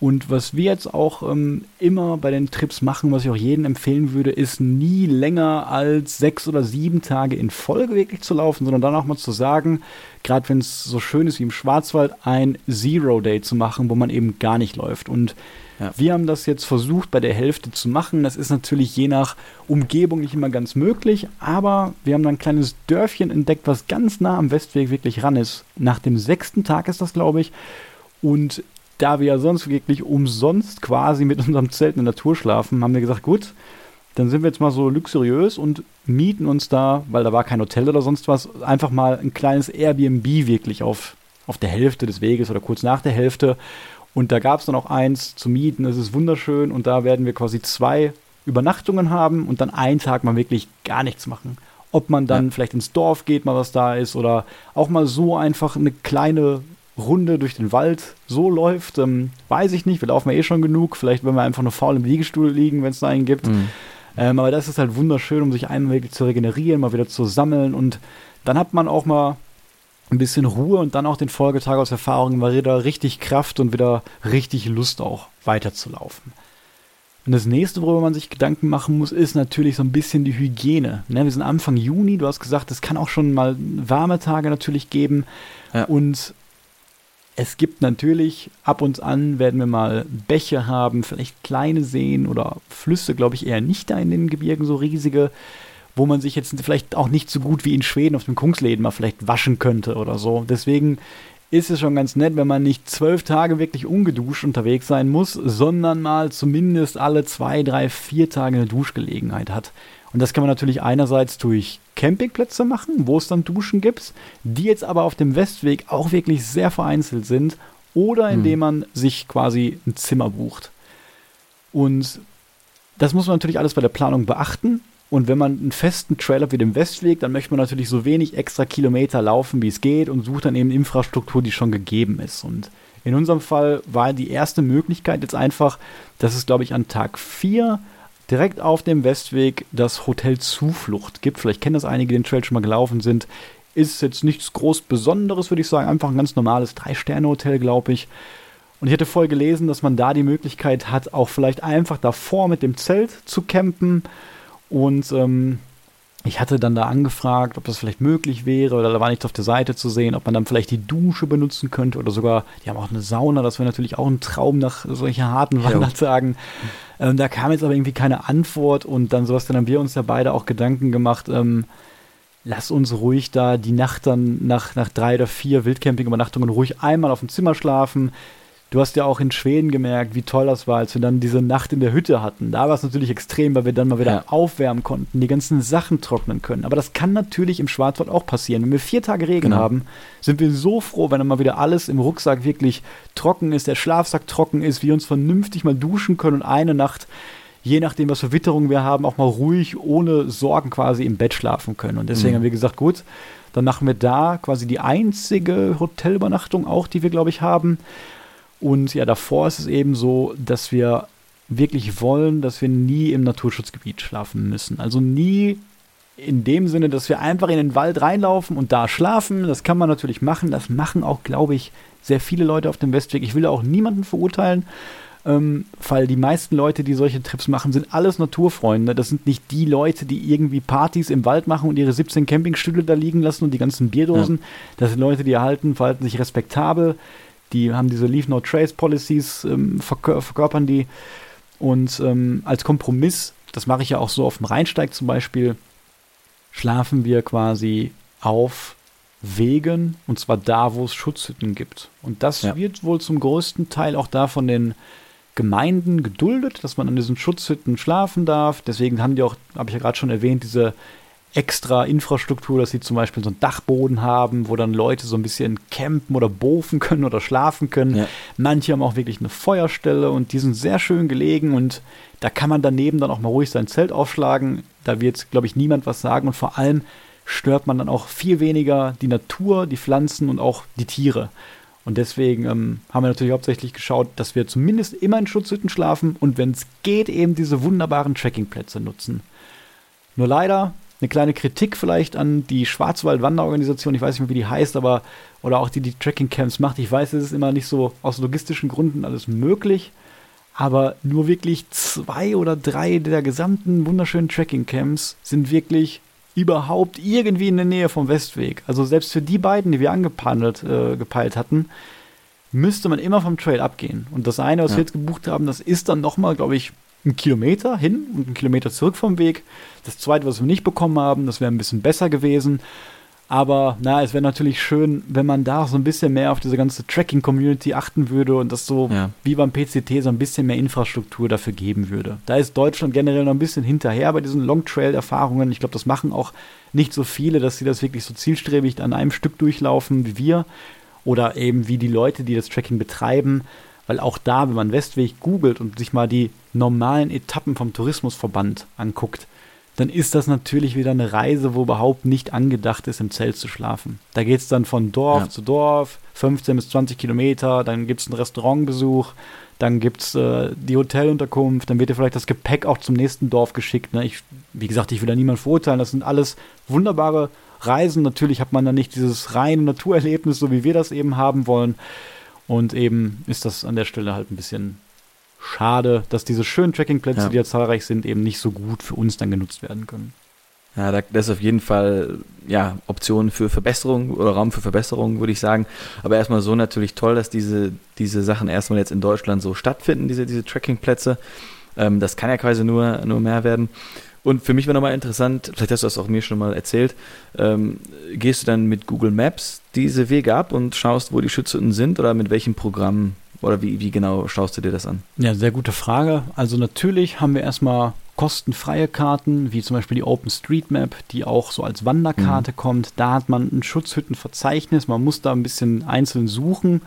Und was wir jetzt auch ähm, immer bei den Trips machen, was ich auch jedem empfehlen würde, ist nie länger als sechs oder sieben Tage in Folge wirklich zu laufen, sondern dann auch mal zu sagen, gerade wenn es so schön ist wie im Schwarzwald, ein Zero Day zu machen, wo man eben gar nicht läuft. Und ja. wir haben das jetzt versucht bei der Hälfte zu machen. Das ist natürlich je nach Umgebung nicht immer ganz möglich, aber wir haben dann ein kleines Dörfchen entdeckt, was ganz nah am Westweg wirklich ran ist. Nach dem sechsten Tag ist das, glaube ich. Und da wir ja sonst wirklich umsonst quasi mit unserem Zelt in der Natur schlafen, haben wir gesagt, gut, dann sind wir jetzt mal so luxuriös und mieten uns da, weil da war kein Hotel oder sonst was, einfach mal ein kleines Airbnb wirklich auf, auf der Hälfte des Weges oder kurz nach der Hälfte. Und da gab es dann auch eins zu mieten, es ist wunderschön und da werden wir quasi zwei Übernachtungen haben und dann einen Tag mal wirklich gar nichts machen. Ob man dann ja. vielleicht ins Dorf geht, mal was da ist oder auch mal so einfach eine kleine Runde durch den Wald so läuft, ähm, weiß ich nicht. Wir laufen ja eh schon genug. Vielleicht, wenn wir einfach nur faul im Liegestuhl liegen, wenn es da einen gibt. Mhm. Ähm, aber das ist halt wunderschön, um sich einmal wirklich zu regenerieren, mal wieder zu sammeln. Und dann hat man auch mal ein bisschen Ruhe und dann auch den Folgetag aus Erfahrung mal wieder richtig Kraft und wieder richtig Lust auch weiterzulaufen. Und das nächste, worüber man sich Gedanken machen muss, ist natürlich so ein bisschen die Hygiene. Ne, wir sind Anfang Juni, du hast gesagt, es kann auch schon mal warme Tage natürlich geben. Ja. Und es gibt natürlich, ab und an werden wir mal Bäche haben, vielleicht kleine Seen oder Flüsse, glaube ich, eher nicht da in den Gebirgen, so riesige. wo man sich jetzt vielleicht auch nicht so gut wie in Schweden auf dem Kungsläden mal vielleicht waschen könnte oder so. Deswegen ist es schon ganz nett, wenn man nicht zwölf Tage wirklich ungeduscht unterwegs sein muss, sondern mal zumindest alle zwei, drei, vier Tage eine Duschgelegenheit hat. Und das kann man natürlich einerseits durch Campingplätze machen, wo es dann Duschen gibt, die jetzt aber auf dem Westweg auch wirklich sehr vereinzelt sind, oder indem hm. man sich quasi ein Zimmer bucht. Und das muss man natürlich alles bei der Planung beachten. Und wenn man einen festen Trail hat wie den Westweg, dann möchte man natürlich so wenig extra Kilometer laufen, wie es geht und sucht dann eben Infrastruktur, die schon gegeben ist. Und in unserem Fall war die erste Möglichkeit jetzt einfach, dass es, glaube ich, an Tag 4 direkt auf dem Westweg das Hotel Zuflucht gibt. Vielleicht kennen das einige, die den Trail schon mal gelaufen sind. Ist jetzt nichts groß Besonderes, würde ich sagen. Einfach ein ganz normales Drei-Sterne-Hotel, glaube ich. Und ich hätte voll gelesen, dass man da die Möglichkeit hat, auch vielleicht einfach davor mit dem Zelt zu campen und ähm, ich hatte dann da angefragt, ob das vielleicht möglich wäre, oder da war nichts auf der Seite zu sehen, ob man dann vielleicht die Dusche benutzen könnte oder sogar, die haben auch eine Sauna, das wäre natürlich auch ein Traum nach solchen harten Wandertagen. Ähm, da kam jetzt aber irgendwie keine Antwort und dann sowas, dann haben wir uns ja beide auch Gedanken gemacht, ähm, lass uns ruhig da die Nacht dann nach, nach drei oder vier Wildcamping-Übernachtungen ruhig einmal auf dem Zimmer schlafen, Du hast ja auch in Schweden gemerkt, wie toll das war, als wir dann diese Nacht in der Hütte hatten. Da war es natürlich extrem, weil wir dann mal wieder ja. aufwärmen konnten, die ganzen Sachen trocknen können. Aber das kann natürlich im Schwarzwald auch passieren. Wenn wir vier Tage Regen genau. haben, sind wir so froh, wenn dann mal wieder alles im Rucksack wirklich trocken ist, der Schlafsack trocken ist, wir uns vernünftig mal duschen können und eine Nacht je nachdem, was für Witterungen wir haben, auch mal ruhig, ohne Sorgen quasi im Bett schlafen können. Und deswegen mhm. haben wir gesagt, gut, dann machen wir da quasi die einzige Hotelübernachtung auch, die wir, glaube ich, haben. Und ja, davor ist es eben so, dass wir wirklich wollen, dass wir nie im Naturschutzgebiet schlafen müssen. Also nie in dem Sinne, dass wir einfach in den Wald reinlaufen und da schlafen. Das kann man natürlich machen. Das machen auch, glaube ich, sehr viele Leute auf dem Westweg. Ich will auch niemanden verurteilen, ähm, weil die meisten Leute, die solche Trips machen, sind alles Naturfreunde. Das sind nicht die Leute, die irgendwie Partys im Wald machen und ihre 17 Campingstühle da liegen lassen und die ganzen Bierdosen. Ja. Das sind Leute, die erhalten, verhalten sich respektabel die haben diese Leave No Trace Policies, ähm, verkör verkörpern die. Und ähm, als Kompromiss, das mache ich ja auch so auf dem Rheinsteig zum Beispiel, schlafen wir quasi auf Wegen und zwar da, wo es Schutzhütten gibt. Und das ja. wird wohl zum größten Teil auch da von den Gemeinden geduldet, dass man an diesen Schutzhütten schlafen darf. Deswegen haben die auch, habe ich ja gerade schon erwähnt, diese extra Infrastruktur, dass sie zum Beispiel so einen Dachboden haben, wo dann Leute so ein bisschen campen oder bofen können oder schlafen können. Ja. Manche haben auch wirklich eine Feuerstelle und die sind sehr schön gelegen und da kann man daneben dann auch mal ruhig sein Zelt aufschlagen. Da wird, glaube ich, niemand was sagen und vor allem stört man dann auch viel weniger die Natur, die Pflanzen und auch die Tiere. Und deswegen ähm, haben wir natürlich hauptsächlich geschaut, dass wir zumindest immer in Schutzhütten schlafen und wenn es geht, eben diese wunderbaren Trekkingplätze nutzen. Nur leider eine kleine Kritik vielleicht an die Schwarzwald-Wanderorganisation, ich weiß nicht mehr, wie die heißt, aber oder auch die, die Trekking-Camps macht. Ich weiß, es ist immer nicht so aus logistischen Gründen alles möglich, aber nur wirklich zwei oder drei der gesamten wunderschönen Trekking-Camps sind wirklich überhaupt irgendwie in der Nähe vom Westweg. Also selbst für die beiden, die wir angepeilt äh, gepeilt hatten, müsste man immer vom Trail abgehen. Und das eine, was ja. wir jetzt gebucht haben, das ist dann nochmal, glaube ich, einen Kilometer hin und einen Kilometer zurück vom Weg. Das zweite, was wir nicht bekommen haben, das wäre ein bisschen besser gewesen. Aber na, es wäre natürlich schön, wenn man da so ein bisschen mehr auf diese ganze Tracking-Community achten würde und das so ja. wie beim PCT so ein bisschen mehr Infrastruktur dafür geben würde. Da ist Deutschland generell noch ein bisschen hinterher bei diesen Long-Trail-Erfahrungen. Ich glaube, das machen auch nicht so viele, dass sie das wirklich so zielstrebig an einem Stück durchlaufen wie wir oder eben wie die Leute, die das Tracking betreiben. Weil auch da, wenn man Westweg googelt und sich mal die normalen Etappen vom Tourismusverband anguckt, dann ist das natürlich wieder eine Reise, wo überhaupt nicht angedacht ist, im Zelt zu schlafen. Da geht es dann von Dorf ja. zu Dorf, 15 bis 20 Kilometer, dann gibt es einen Restaurantbesuch, dann gibt es äh, die Hotelunterkunft, dann wird dir vielleicht das Gepäck auch zum nächsten Dorf geschickt. Ne? Ich, wie gesagt, ich will da niemanden verurteilen, das sind alles wunderbare Reisen. Natürlich hat man da nicht dieses reine Naturerlebnis, so wie wir das eben haben wollen. Und eben ist das an der Stelle halt ein bisschen schade, dass diese schönen Trekkingplätze, ja. die ja zahlreich sind, eben nicht so gut für uns dann genutzt werden können. Ja, da, das ist auf jeden Fall ja, Optionen für Verbesserung oder Raum für Verbesserung, würde ich sagen. Aber erstmal so natürlich toll, dass diese, diese Sachen erstmal jetzt in Deutschland so stattfinden, diese, diese Trekkingplätze. Ähm, das kann ja quasi nur, nur mehr werden. Und für mich war nochmal interessant, vielleicht hast du das auch mir schon mal erzählt, ähm, gehst du dann mit Google Maps diese Wege ab und schaust, wo die Schutzhütten sind oder mit welchem Programm oder wie, wie genau schaust du dir das an? Ja, sehr gute Frage. Also natürlich haben wir erstmal kostenfreie Karten, wie zum Beispiel die OpenStreetMap, die auch so als Wanderkarte mhm. kommt. Da hat man ein Schutzhüttenverzeichnis, man muss da ein bisschen einzeln suchen.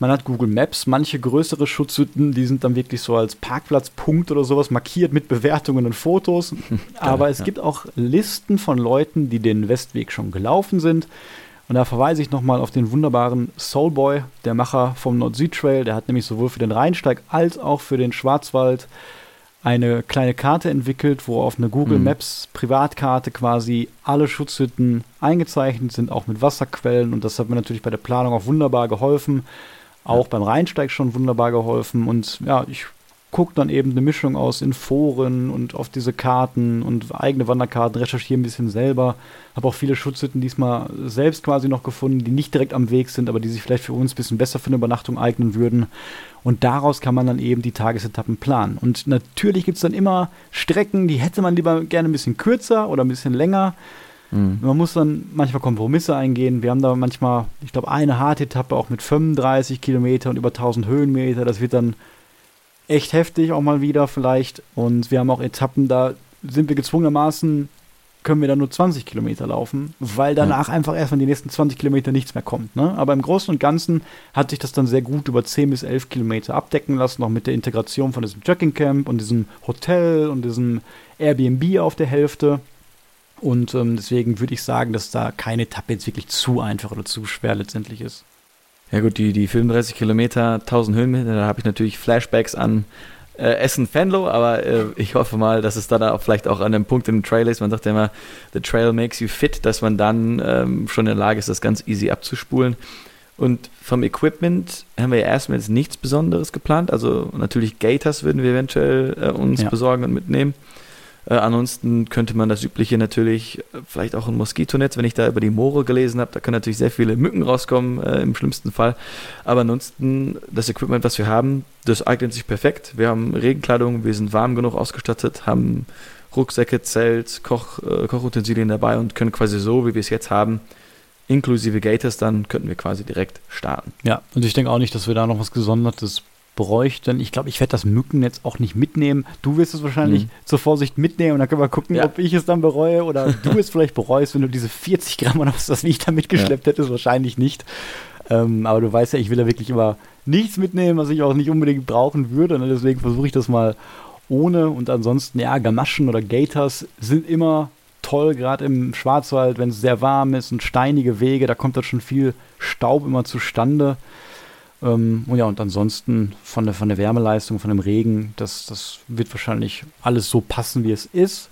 Man hat Google Maps, manche größere Schutzhütten, die sind dann wirklich so als Parkplatzpunkt oder sowas markiert mit Bewertungen und Fotos. Aber es ja. gibt auch Listen von Leuten, die den Westweg schon gelaufen sind. Und da verweise ich nochmal auf den wunderbaren Soulboy, der Macher vom Nord-Süd-Trail. Der hat nämlich sowohl für den Rheinsteig als auch für den Schwarzwald eine kleine Karte entwickelt, wo auf einer Google mhm. Maps Privatkarte quasi alle Schutzhütten eingezeichnet sind, auch mit Wasserquellen. Und das hat mir natürlich bei der Planung auch wunderbar geholfen auch beim Rheinsteig schon wunderbar geholfen. Und ja, ich gucke dann eben eine Mischung aus in Foren und auf diese Karten und eigene Wanderkarten, recherchiere ein bisschen selber. Habe auch viele Schutzhütten diesmal selbst quasi noch gefunden, die nicht direkt am Weg sind, aber die sich vielleicht für uns ein bisschen besser für eine Übernachtung eignen würden. Und daraus kann man dann eben die Tagesetappen planen. Und natürlich gibt es dann immer Strecken, die hätte man lieber gerne ein bisschen kürzer oder ein bisschen länger. Mhm. Man muss dann manchmal Kompromisse eingehen. Wir haben da manchmal, ich glaube, eine harte Etappe auch mit 35 Kilometer und über 1000 Höhenmeter. Das wird dann echt heftig auch mal wieder vielleicht. Und wir haben auch Etappen, da sind wir gezwungenermaßen, können wir dann nur 20 Kilometer laufen, weil danach mhm. einfach erstmal die nächsten 20 Kilometer nichts mehr kommt. Ne? Aber im Großen und Ganzen hat sich das dann sehr gut über 10 bis 11 Kilometer abdecken lassen, auch mit der Integration von diesem Jogging-Camp und diesem Hotel und diesem Airbnb auf der Hälfte. Und ähm, deswegen würde ich sagen, dass da keine Etappe jetzt wirklich zu einfach oder zu schwer letztendlich ist. Ja gut, die, die 35 Kilometer, 1000 Höhenmeter, da habe ich natürlich Flashbacks an äh, Essen-Fenlo, aber äh, ich hoffe mal, dass es dann auch vielleicht auch an einem Punkt im Trail ist. Man sagt ja immer, the trail makes you fit, dass man dann ähm, schon in der Lage ist, das ganz easy abzuspulen. Und vom Equipment haben wir ja erstmal jetzt nichts Besonderes geplant. Also natürlich Gators würden wir eventuell äh, uns ja. besorgen und mitnehmen. Äh, ansonsten könnte man das Übliche natürlich, äh, vielleicht auch ein Moskitonetz, wenn ich da über die Moore gelesen habe, da können natürlich sehr viele Mücken rauskommen, äh, im schlimmsten Fall. Aber ansonsten, das Equipment, was wir haben, das eignet sich perfekt. Wir haben Regenkleidung, wir sind warm genug ausgestattet, haben Rucksäcke, Zelt, Koch, äh, Kochutensilien dabei und können quasi so, wie wir es jetzt haben, inklusive Gators, dann könnten wir quasi direkt starten. Ja, und ich denke auch nicht, dass wir da noch was Gesondertes bräuchten. Ich glaube, ich werde das Mückennetz auch nicht mitnehmen. Du wirst es wahrscheinlich mhm. zur Vorsicht mitnehmen und dann können wir gucken, ja. ob ich es dann bereue oder du es vielleicht bereust, wenn du diese 40 Gramm oder was, wie ich da mitgeschleppt ja. hättest, wahrscheinlich nicht. Ähm, aber du weißt ja, ich will da wirklich immer nichts mitnehmen, was ich auch nicht unbedingt brauchen würde. Ne? Deswegen versuche ich das mal ohne. Und ansonsten, ja, Gamaschen oder Gators sind immer toll, gerade im Schwarzwald, wenn es sehr warm ist und steinige Wege, da kommt dann schon viel Staub immer zustande. Ähm, und ja, und ansonsten von der, von der Wärmeleistung, von dem Regen, das, das wird wahrscheinlich alles so passen, wie es ist.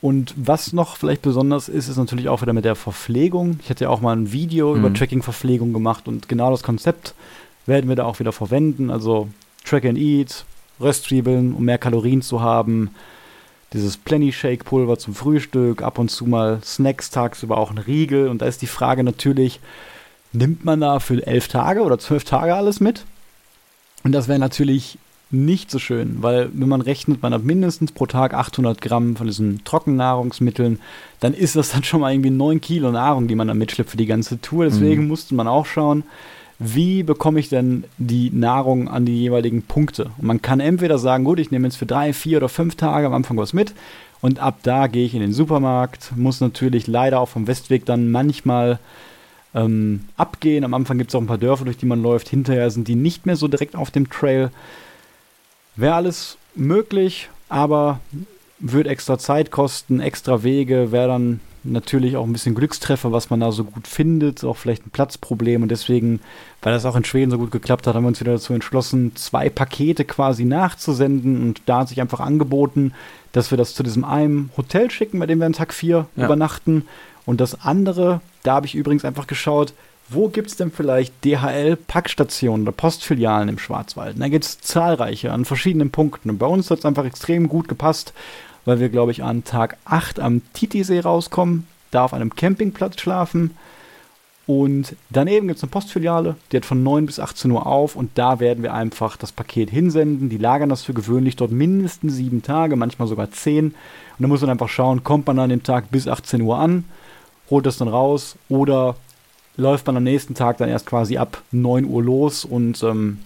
Und was noch vielleicht besonders ist, ist natürlich auch wieder mit der Verpflegung. Ich hatte ja auch mal ein Video mhm. über Tracking-Verpflegung gemacht und genau das Konzept werden wir da auch wieder verwenden. Also Track and Eat, Röstzwiebeln, um mehr Kalorien zu haben. Dieses Plenty Shake Pulver zum Frühstück, ab und zu mal Snacks tagsüber auch ein Riegel. Und da ist die Frage natürlich, nimmt man da für elf Tage oder zwölf Tage alles mit. Und das wäre natürlich nicht so schön, weil wenn man rechnet, man hat mindestens pro Tag 800 Gramm von diesen Trockennahrungsmitteln, dann ist das dann schon mal irgendwie 9 Kilo Nahrung, die man da mitschleppt für die ganze Tour. Deswegen mhm. musste man auch schauen, wie bekomme ich denn die Nahrung an die jeweiligen Punkte. Und man kann entweder sagen, gut, ich nehme jetzt für drei, vier oder fünf Tage am Anfang was mit und ab da gehe ich in den Supermarkt, muss natürlich leider auch vom Westweg dann manchmal ähm, abgehen. Am Anfang gibt es auch ein paar Dörfer, durch die man läuft. Hinterher sind die nicht mehr so direkt auf dem Trail. Wäre alles möglich, aber würde extra Zeit kosten, extra Wege, wäre dann natürlich auch ein bisschen Glückstreffer, was man da so gut findet, auch vielleicht ein Platzproblem und deswegen, weil das auch in Schweden so gut geklappt hat, haben wir uns wieder dazu entschlossen, zwei Pakete quasi nachzusenden und da hat sich einfach angeboten, dass wir das zu diesem einen Hotel schicken, bei dem wir an Tag 4 ja. übernachten und das andere, da habe ich übrigens einfach geschaut, wo gibt es denn vielleicht DHL-Packstationen oder Postfilialen im Schwarzwald? da gibt es zahlreiche an verschiedenen Punkten. Und bei uns hat es einfach extrem gut gepasst, weil wir, glaube ich, an Tag 8 am Titisee rauskommen, da auf einem Campingplatz schlafen. Und daneben gibt es eine Postfiliale, die hat von 9 bis 18 Uhr auf und da werden wir einfach das Paket hinsenden. Die lagern das für gewöhnlich dort mindestens sieben Tage, manchmal sogar zehn. Und dann muss man einfach schauen, kommt man an dem Tag bis 18 Uhr an, holt das dann raus oder läuft man am nächsten Tag dann erst quasi ab 9 Uhr los und ähm,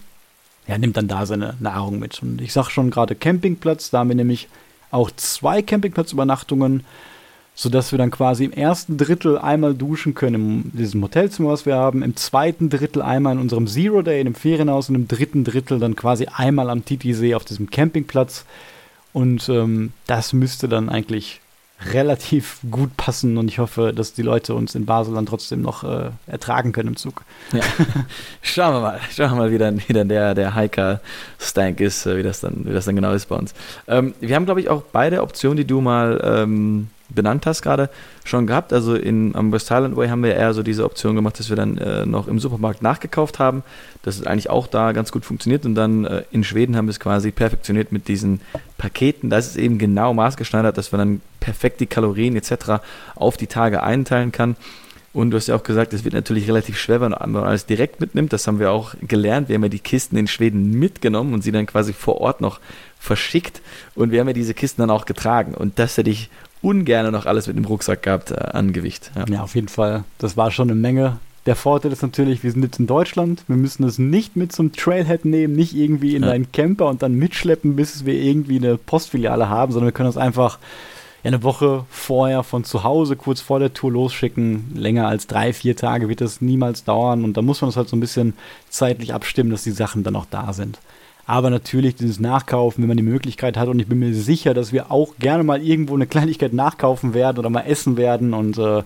ja, nimmt dann da seine Nahrung mit. Und ich sage schon gerade Campingplatz, da haben wir nämlich auch zwei Campingplatzübernachtungen sodass wir dann quasi im ersten Drittel einmal duschen können in diesem Hotelzimmer, was wir haben, im zweiten Drittel einmal in unserem Zero Day in dem Ferienhaus und im dritten Drittel dann quasi einmal am Titisee auf diesem Campingplatz. Und ähm, das müsste dann eigentlich relativ gut passen und ich hoffe, dass die Leute uns in Basel dann trotzdem noch äh, ertragen können im Zug. Ja. Schauen wir mal, schauen wir mal, wie dann, wie dann der, der Hiker-Stank ist, äh, wie das, dann, wie das dann genau ist bei uns. Ähm, wir haben, glaube ich, auch beide Optionen, die du mal ähm, benannt hast gerade, schon gehabt. Also in, am West Highland Way haben wir eher so diese Option gemacht, dass wir dann äh, noch im Supermarkt nachgekauft haben. Das ist eigentlich auch da ganz gut funktioniert. Und dann äh, in Schweden haben wir es quasi perfektioniert mit diesen Paketen. Das ist eben genau maßgeschneidert, dass man dann perfekt die Kalorien etc. auf die Tage einteilen kann. Und du hast ja auch gesagt, es wird natürlich relativ schwer, wenn man alles direkt mitnimmt. Das haben wir auch gelernt. Wir haben ja die Kisten in Schweden mitgenommen und sie dann quasi vor Ort noch verschickt. Und wir haben ja diese Kisten dann auch getragen. Und das hätte ich ungern noch alles mit dem Rucksack gehabt äh, an Gewicht. Ja. ja, auf jeden Fall. Das war schon eine Menge. Der Vorteil ist natürlich, wir sind jetzt in Deutschland. Wir müssen es nicht mit zum Trailhead nehmen, nicht irgendwie in ja. einen Camper und dann mitschleppen, bis wir irgendwie eine Postfiliale haben, sondern wir können das einfach eine Woche vorher von zu Hause, kurz vor der Tour losschicken. Länger als drei, vier Tage wird das niemals dauern. Und da muss man das halt so ein bisschen zeitlich abstimmen, dass die Sachen dann auch da sind. Aber natürlich dieses Nachkaufen, wenn man die Möglichkeit hat. Und ich bin mir sicher, dass wir auch gerne mal irgendwo eine Kleinigkeit nachkaufen werden oder mal essen werden. Und äh,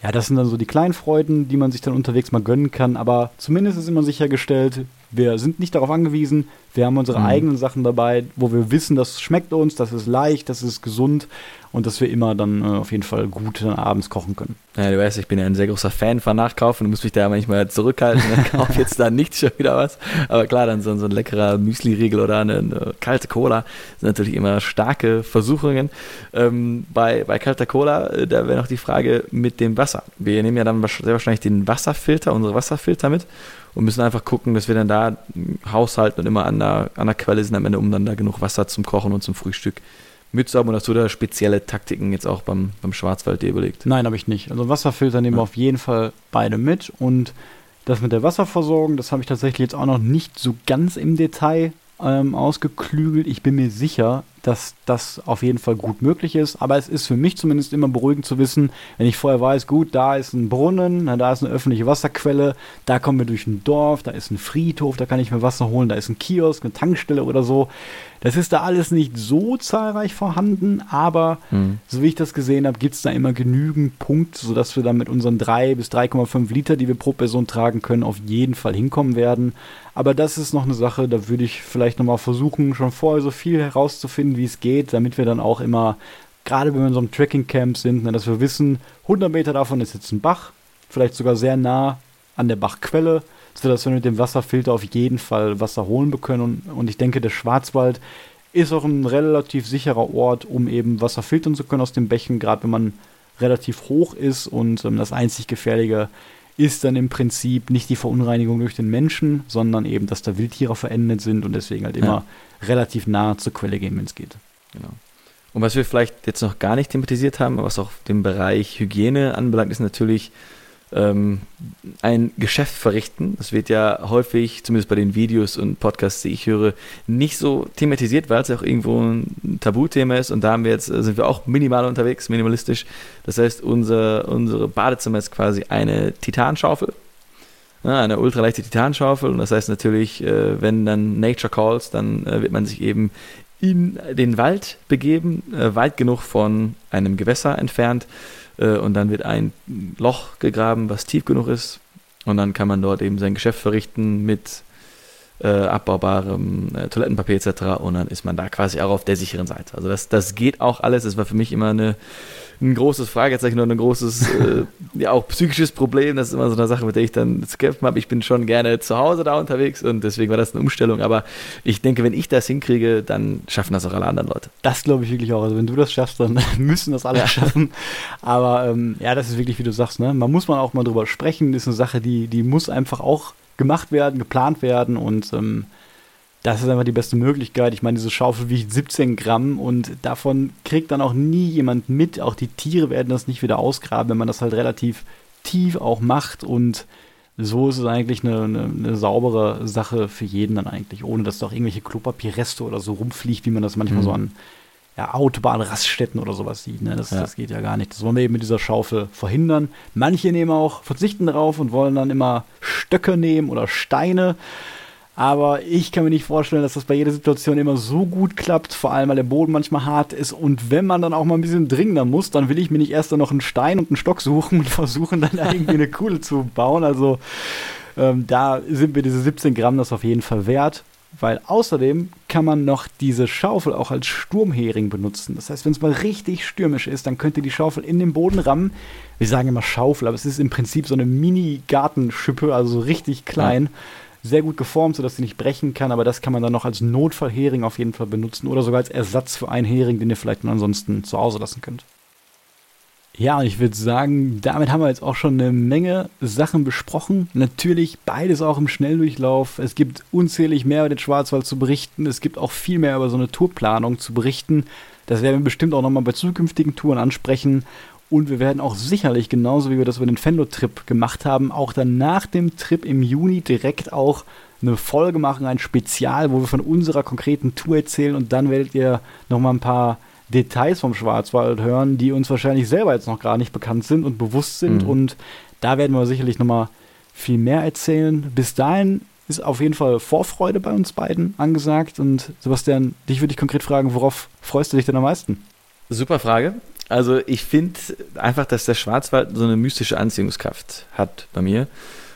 ja, das sind dann so die kleinen Freuden, die man sich dann unterwegs mal gönnen kann. Aber zumindest ist immer sichergestellt, wir sind nicht darauf angewiesen. Wir haben unsere mhm. eigenen Sachen dabei, wo wir wissen, das schmeckt uns, das ist leicht, das ist gesund und dass wir immer dann äh, auf jeden Fall gut dann abends kochen können. Ja, du weißt, ich bin ja ein sehr großer Fan von Nachkaufen. Du musst mich da manchmal zurückhalten. Dann kaufe jetzt da nicht schon wieder was. Aber klar, dann so, so ein leckerer Müsli-Riegel oder eine, eine, kalte Cola sind natürlich immer starke Versuchungen. Ähm, bei, bei kalter Cola, äh, da wäre noch die Frage mit dem Wasser. Wir nehmen ja dann sehr wahrscheinlich den Wasserfilter, unsere Wasserfilter mit und müssen einfach gucken, dass wir dann da haushalten und immer an der, an der Quelle sind am Ende, um dann da genug Wasser zum Kochen und zum Frühstück mitzuhaben. Und hast du da spezielle Taktiken jetzt auch beim, beim Schwarzwald dir überlegt? Nein, habe ich nicht. Also Wasserfilter nehmen wir auf jeden Fall beide mit und das mit der Wasserversorgung, das habe ich tatsächlich jetzt auch noch nicht so ganz im Detail ähm, ausgeklügelt. Ich bin mir sicher, dass das auf jeden Fall gut möglich ist. Aber es ist für mich zumindest immer beruhigend zu wissen, wenn ich vorher weiß, gut, da ist ein Brunnen, da ist eine öffentliche Wasserquelle, da kommen wir durch ein Dorf, da ist ein Friedhof, da kann ich mir Wasser holen, da ist ein Kiosk, eine Tankstelle oder so. Das ist da alles nicht so zahlreich vorhanden, aber mhm. so wie ich das gesehen habe, gibt es da immer genügend Punkte, sodass wir dann mit unseren 3 bis 3,5 Liter, die wir pro Person tragen können, auf jeden Fall hinkommen werden. Aber das ist noch eine Sache, da würde ich vielleicht nochmal versuchen, schon vorher so viel herauszufinden, wie es geht, damit wir dann auch immer, gerade wenn wir in so einem Trekking-Camp sind, ne, dass wir wissen, 100 Meter davon ist jetzt ein Bach, vielleicht sogar sehr nah an der Bachquelle sodass wir mit dem Wasserfilter auf jeden Fall Wasser holen können. Und, und ich denke, der Schwarzwald ist auch ein relativ sicherer Ort, um eben Wasser filtern zu können aus den Bächen, gerade wenn man relativ hoch ist. Und ähm, das einzig Gefährliche ist dann im Prinzip nicht die Verunreinigung durch den Menschen, sondern eben, dass da Wildtiere verendet sind und deswegen halt immer ja. relativ nah zur Quelle gehen, wenn es geht. Genau. Und was wir vielleicht jetzt noch gar nicht thematisiert haben, was auch den Bereich Hygiene anbelangt, ist natürlich ähm, ein Geschäft verrichten. Das wird ja häufig, zumindest bei den Videos und Podcasts, die ich höre, nicht so thematisiert, weil es auch irgendwo ein Tabuthema ist. Und da haben wir jetzt, sind wir auch minimal unterwegs, minimalistisch. Das heißt, unser, unsere Badezimmer ist quasi eine Titanschaufel. Ja, eine ultraleichte Titanschaufel. Und das heißt natürlich, äh, wenn dann Nature calls, dann äh, wird man sich eben in den Wald begeben, äh, weit genug von einem Gewässer entfernt äh, und dann wird ein Loch gegraben, was tief genug ist. Und dann kann man dort eben sein Geschäft verrichten mit äh, abbaubarem äh, Toilettenpapier etc. Und dann ist man da quasi auch auf der sicheren Seite. Also das, das geht auch alles. Das war für mich immer eine, ein großes Fragezeichen und ein großes, äh, ja auch psychisches Problem. Das ist immer so eine Sache, mit der ich dann zu kämpfen habe. Ich bin schon gerne zu Hause da unterwegs und deswegen war das eine Umstellung. Aber ich denke, wenn ich das hinkriege, dann schaffen das auch alle anderen Leute. Das glaube ich wirklich auch. Also wenn du das schaffst, dann müssen das alle ja. schaffen. Aber ähm, ja, das ist wirklich, wie du sagst, ne? Man muss man auch mal drüber sprechen. Das ist eine Sache, die, die muss einfach auch gemacht werden, geplant werden und ähm, das ist einfach die beste Möglichkeit. Ich meine, diese Schaufel wiegt 17 Gramm und davon kriegt dann auch nie jemand mit. Auch die Tiere werden das nicht wieder ausgraben, wenn man das halt relativ tief auch macht und so ist es eigentlich eine, eine, eine, saubere Sache für jeden dann eigentlich, ohne dass da auch irgendwelche Klopapierreste oder so rumfliegt, wie man das manchmal mhm. so an ja, Autobahnraststätten oder sowas sieht. Ne? Das, ja. das geht ja gar nicht. Das wollen wir eben mit dieser Schaufel verhindern. Manche nehmen auch, verzichten darauf und wollen dann immer Stöcke nehmen oder Steine. Aber ich kann mir nicht vorstellen, dass das bei jeder Situation immer so gut klappt, vor allem weil der Boden manchmal hart ist. Und wenn man dann auch mal ein bisschen dringender muss, dann will ich mir nicht erst dann noch einen Stein und einen Stock suchen und versuchen dann irgendwie eine Kuhle zu bauen. Also ähm, da sind mir diese 17 Gramm das auf jeden Fall wert weil außerdem kann man noch diese Schaufel auch als Sturmhering benutzen. Das heißt, wenn es mal richtig stürmisch ist, dann könnt ihr die Schaufel in den Boden rammen. Wir sagen immer Schaufel, aber es ist im Prinzip so eine Mini-Gartenschippe, also so richtig klein. Ja. Sehr gut geformt, sodass sie nicht brechen kann, aber das kann man dann noch als Notfallhering auf jeden Fall benutzen oder sogar als Ersatz für einen Hering, den ihr vielleicht ansonsten zu Hause lassen könnt. Ja, und ich würde sagen, damit haben wir jetzt auch schon eine Menge Sachen besprochen. Natürlich beides auch im Schnelldurchlauf. Es gibt unzählig mehr über den Schwarzwald zu berichten. Es gibt auch viel mehr über so eine Tourplanung zu berichten. Das werden wir bestimmt auch nochmal bei zukünftigen Touren ansprechen. Und wir werden auch sicherlich, genauso wie wir das über den Fendo-Trip gemacht haben, auch dann nach dem Trip im Juni direkt auch eine Folge machen, ein Spezial, wo wir von unserer konkreten Tour erzählen. Und dann werdet ihr nochmal ein paar Details vom Schwarzwald hören, die uns wahrscheinlich selber jetzt noch gar nicht bekannt sind und bewusst sind. Mhm. Und da werden wir sicherlich nochmal viel mehr erzählen. Bis dahin ist auf jeden Fall Vorfreude bei uns beiden angesagt. Und Sebastian, dich würde ich konkret fragen, worauf freust du dich denn am meisten? Super Frage. Also ich finde einfach, dass der Schwarzwald so eine mystische Anziehungskraft hat bei mir.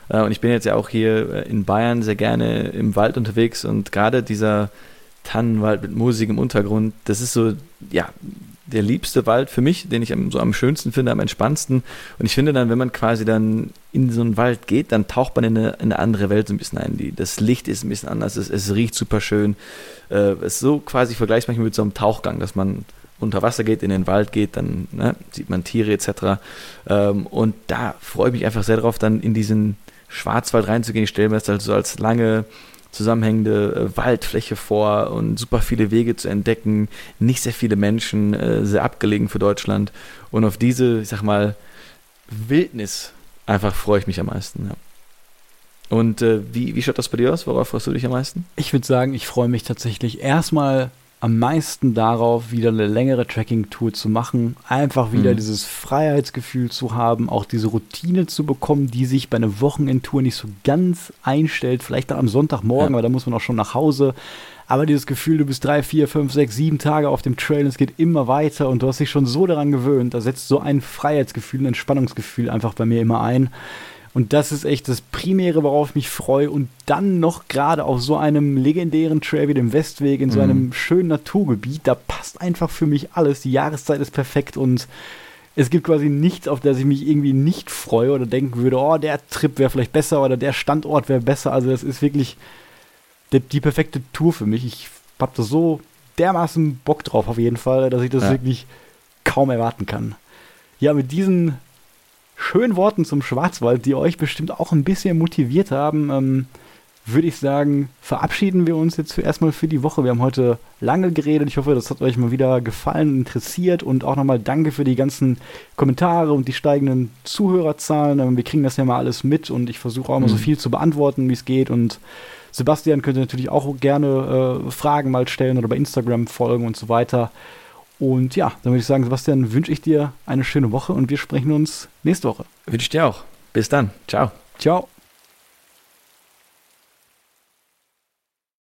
Äh, und ich bin jetzt ja auch hier äh, in Bayern sehr gerne im Wald unterwegs und gerade dieser Tannenwald mit Musik im Untergrund. Das ist so, ja, der liebste Wald für mich, den ich so am schönsten finde, am entspannendsten. Und ich finde dann, wenn man quasi dann in so einen Wald geht, dann taucht man in eine, in eine andere Welt so ein bisschen ein. Die, das Licht ist ein bisschen anders, es, es riecht super schön. Äh, es ist so quasi vergleichbar mit so einem Tauchgang, dass man unter Wasser geht, in den Wald geht, dann ne, sieht man Tiere etc. Ähm, und da freue ich mich einfach sehr drauf, dann in diesen Schwarzwald reinzugehen. Ich stelle mir das halt so als lange zusammenhängende äh, Waldfläche vor und super viele Wege zu entdecken, nicht sehr viele Menschen, äh, sehr abgelegen für Deutschland. Und auf diese, ich sag mal, Wildnis einfach freue ich mich am meisten. Ja. Und äh, wie, wie schaut das bei dir aus? Worauf freust du dich am meisten? Ich würde sagen, ich freue mich tatsächlich erstmal am meisten darauf, wieder eine längere Tracking-Tour zu machen, einfach wieder mhm. dieses Freiheitsgefühl zu haben, auch diese Routine zu bekommen, die sich bei einer Wochenendtour nicht so ganz einstellt, vielleicht dann am Sonntagmorgen, ja. weil da muss man auch schon nach Hause. Aber dieses Gefühl, du bist drei, vier, fünf, sechs, sieben Tage auf dem Trail, es geht immer weiter und du hast dich schon so daran gewöhnt, da setzt so ein Freiheitsgefühl, ein Entspannungsgefühl einfach bei mir immer ein. Und das ist echt das Primäre, worauf ich mich freue. Und dann noch gerade auf so einem legendären Trail wie dem Westweg in so mhm. einem schönen Naturgebiet, da passt einfach für mich alles. Die Jahreszeit ist perfekt und es gibt quasi nichts, auf das ich mich irgendwie nicht freue oder denken würde, oh, der Trip wäre vielleicht besser oder der Standort wäre besser. Also das ist wirklich die, die, perfekte Tour für mich. Ich habe da so dermaßen Bock drauf auf jeden Fall, dass ich das ja. wirklich kaum erwarten kann. Ja, mit diesen schönen Worten zum Schwarzwald, die euch bestimmt auch ein bisschen motiviert haben, ähm, würde ich sagen, verabschieden wir uns jetzt erstmal für die Woche. Wir haben heute lange geredet. Ich hoffe, das hat euch mal wieder gefallen interessiert. Und auch nochmal danke für die ganzen Kommentare und die steigenden Zuhörerzahlen. Ähm, wir kriegen das ja mal alles mit und ich versuche auch mal mhm. so viel zu beantworten, wie es geht. Und Sebastian könnte natürlich auch gerne äh, Fragen mal stellen oder bei Instagram folgen und so weiter. Und ja, dann würde ich sagen, Sebastian, wünsche ich dir eine schöne Woche und wir sprechen uns nächste Woche. Wünsche ich dir auch. Bis dann. Ciao. Ciao.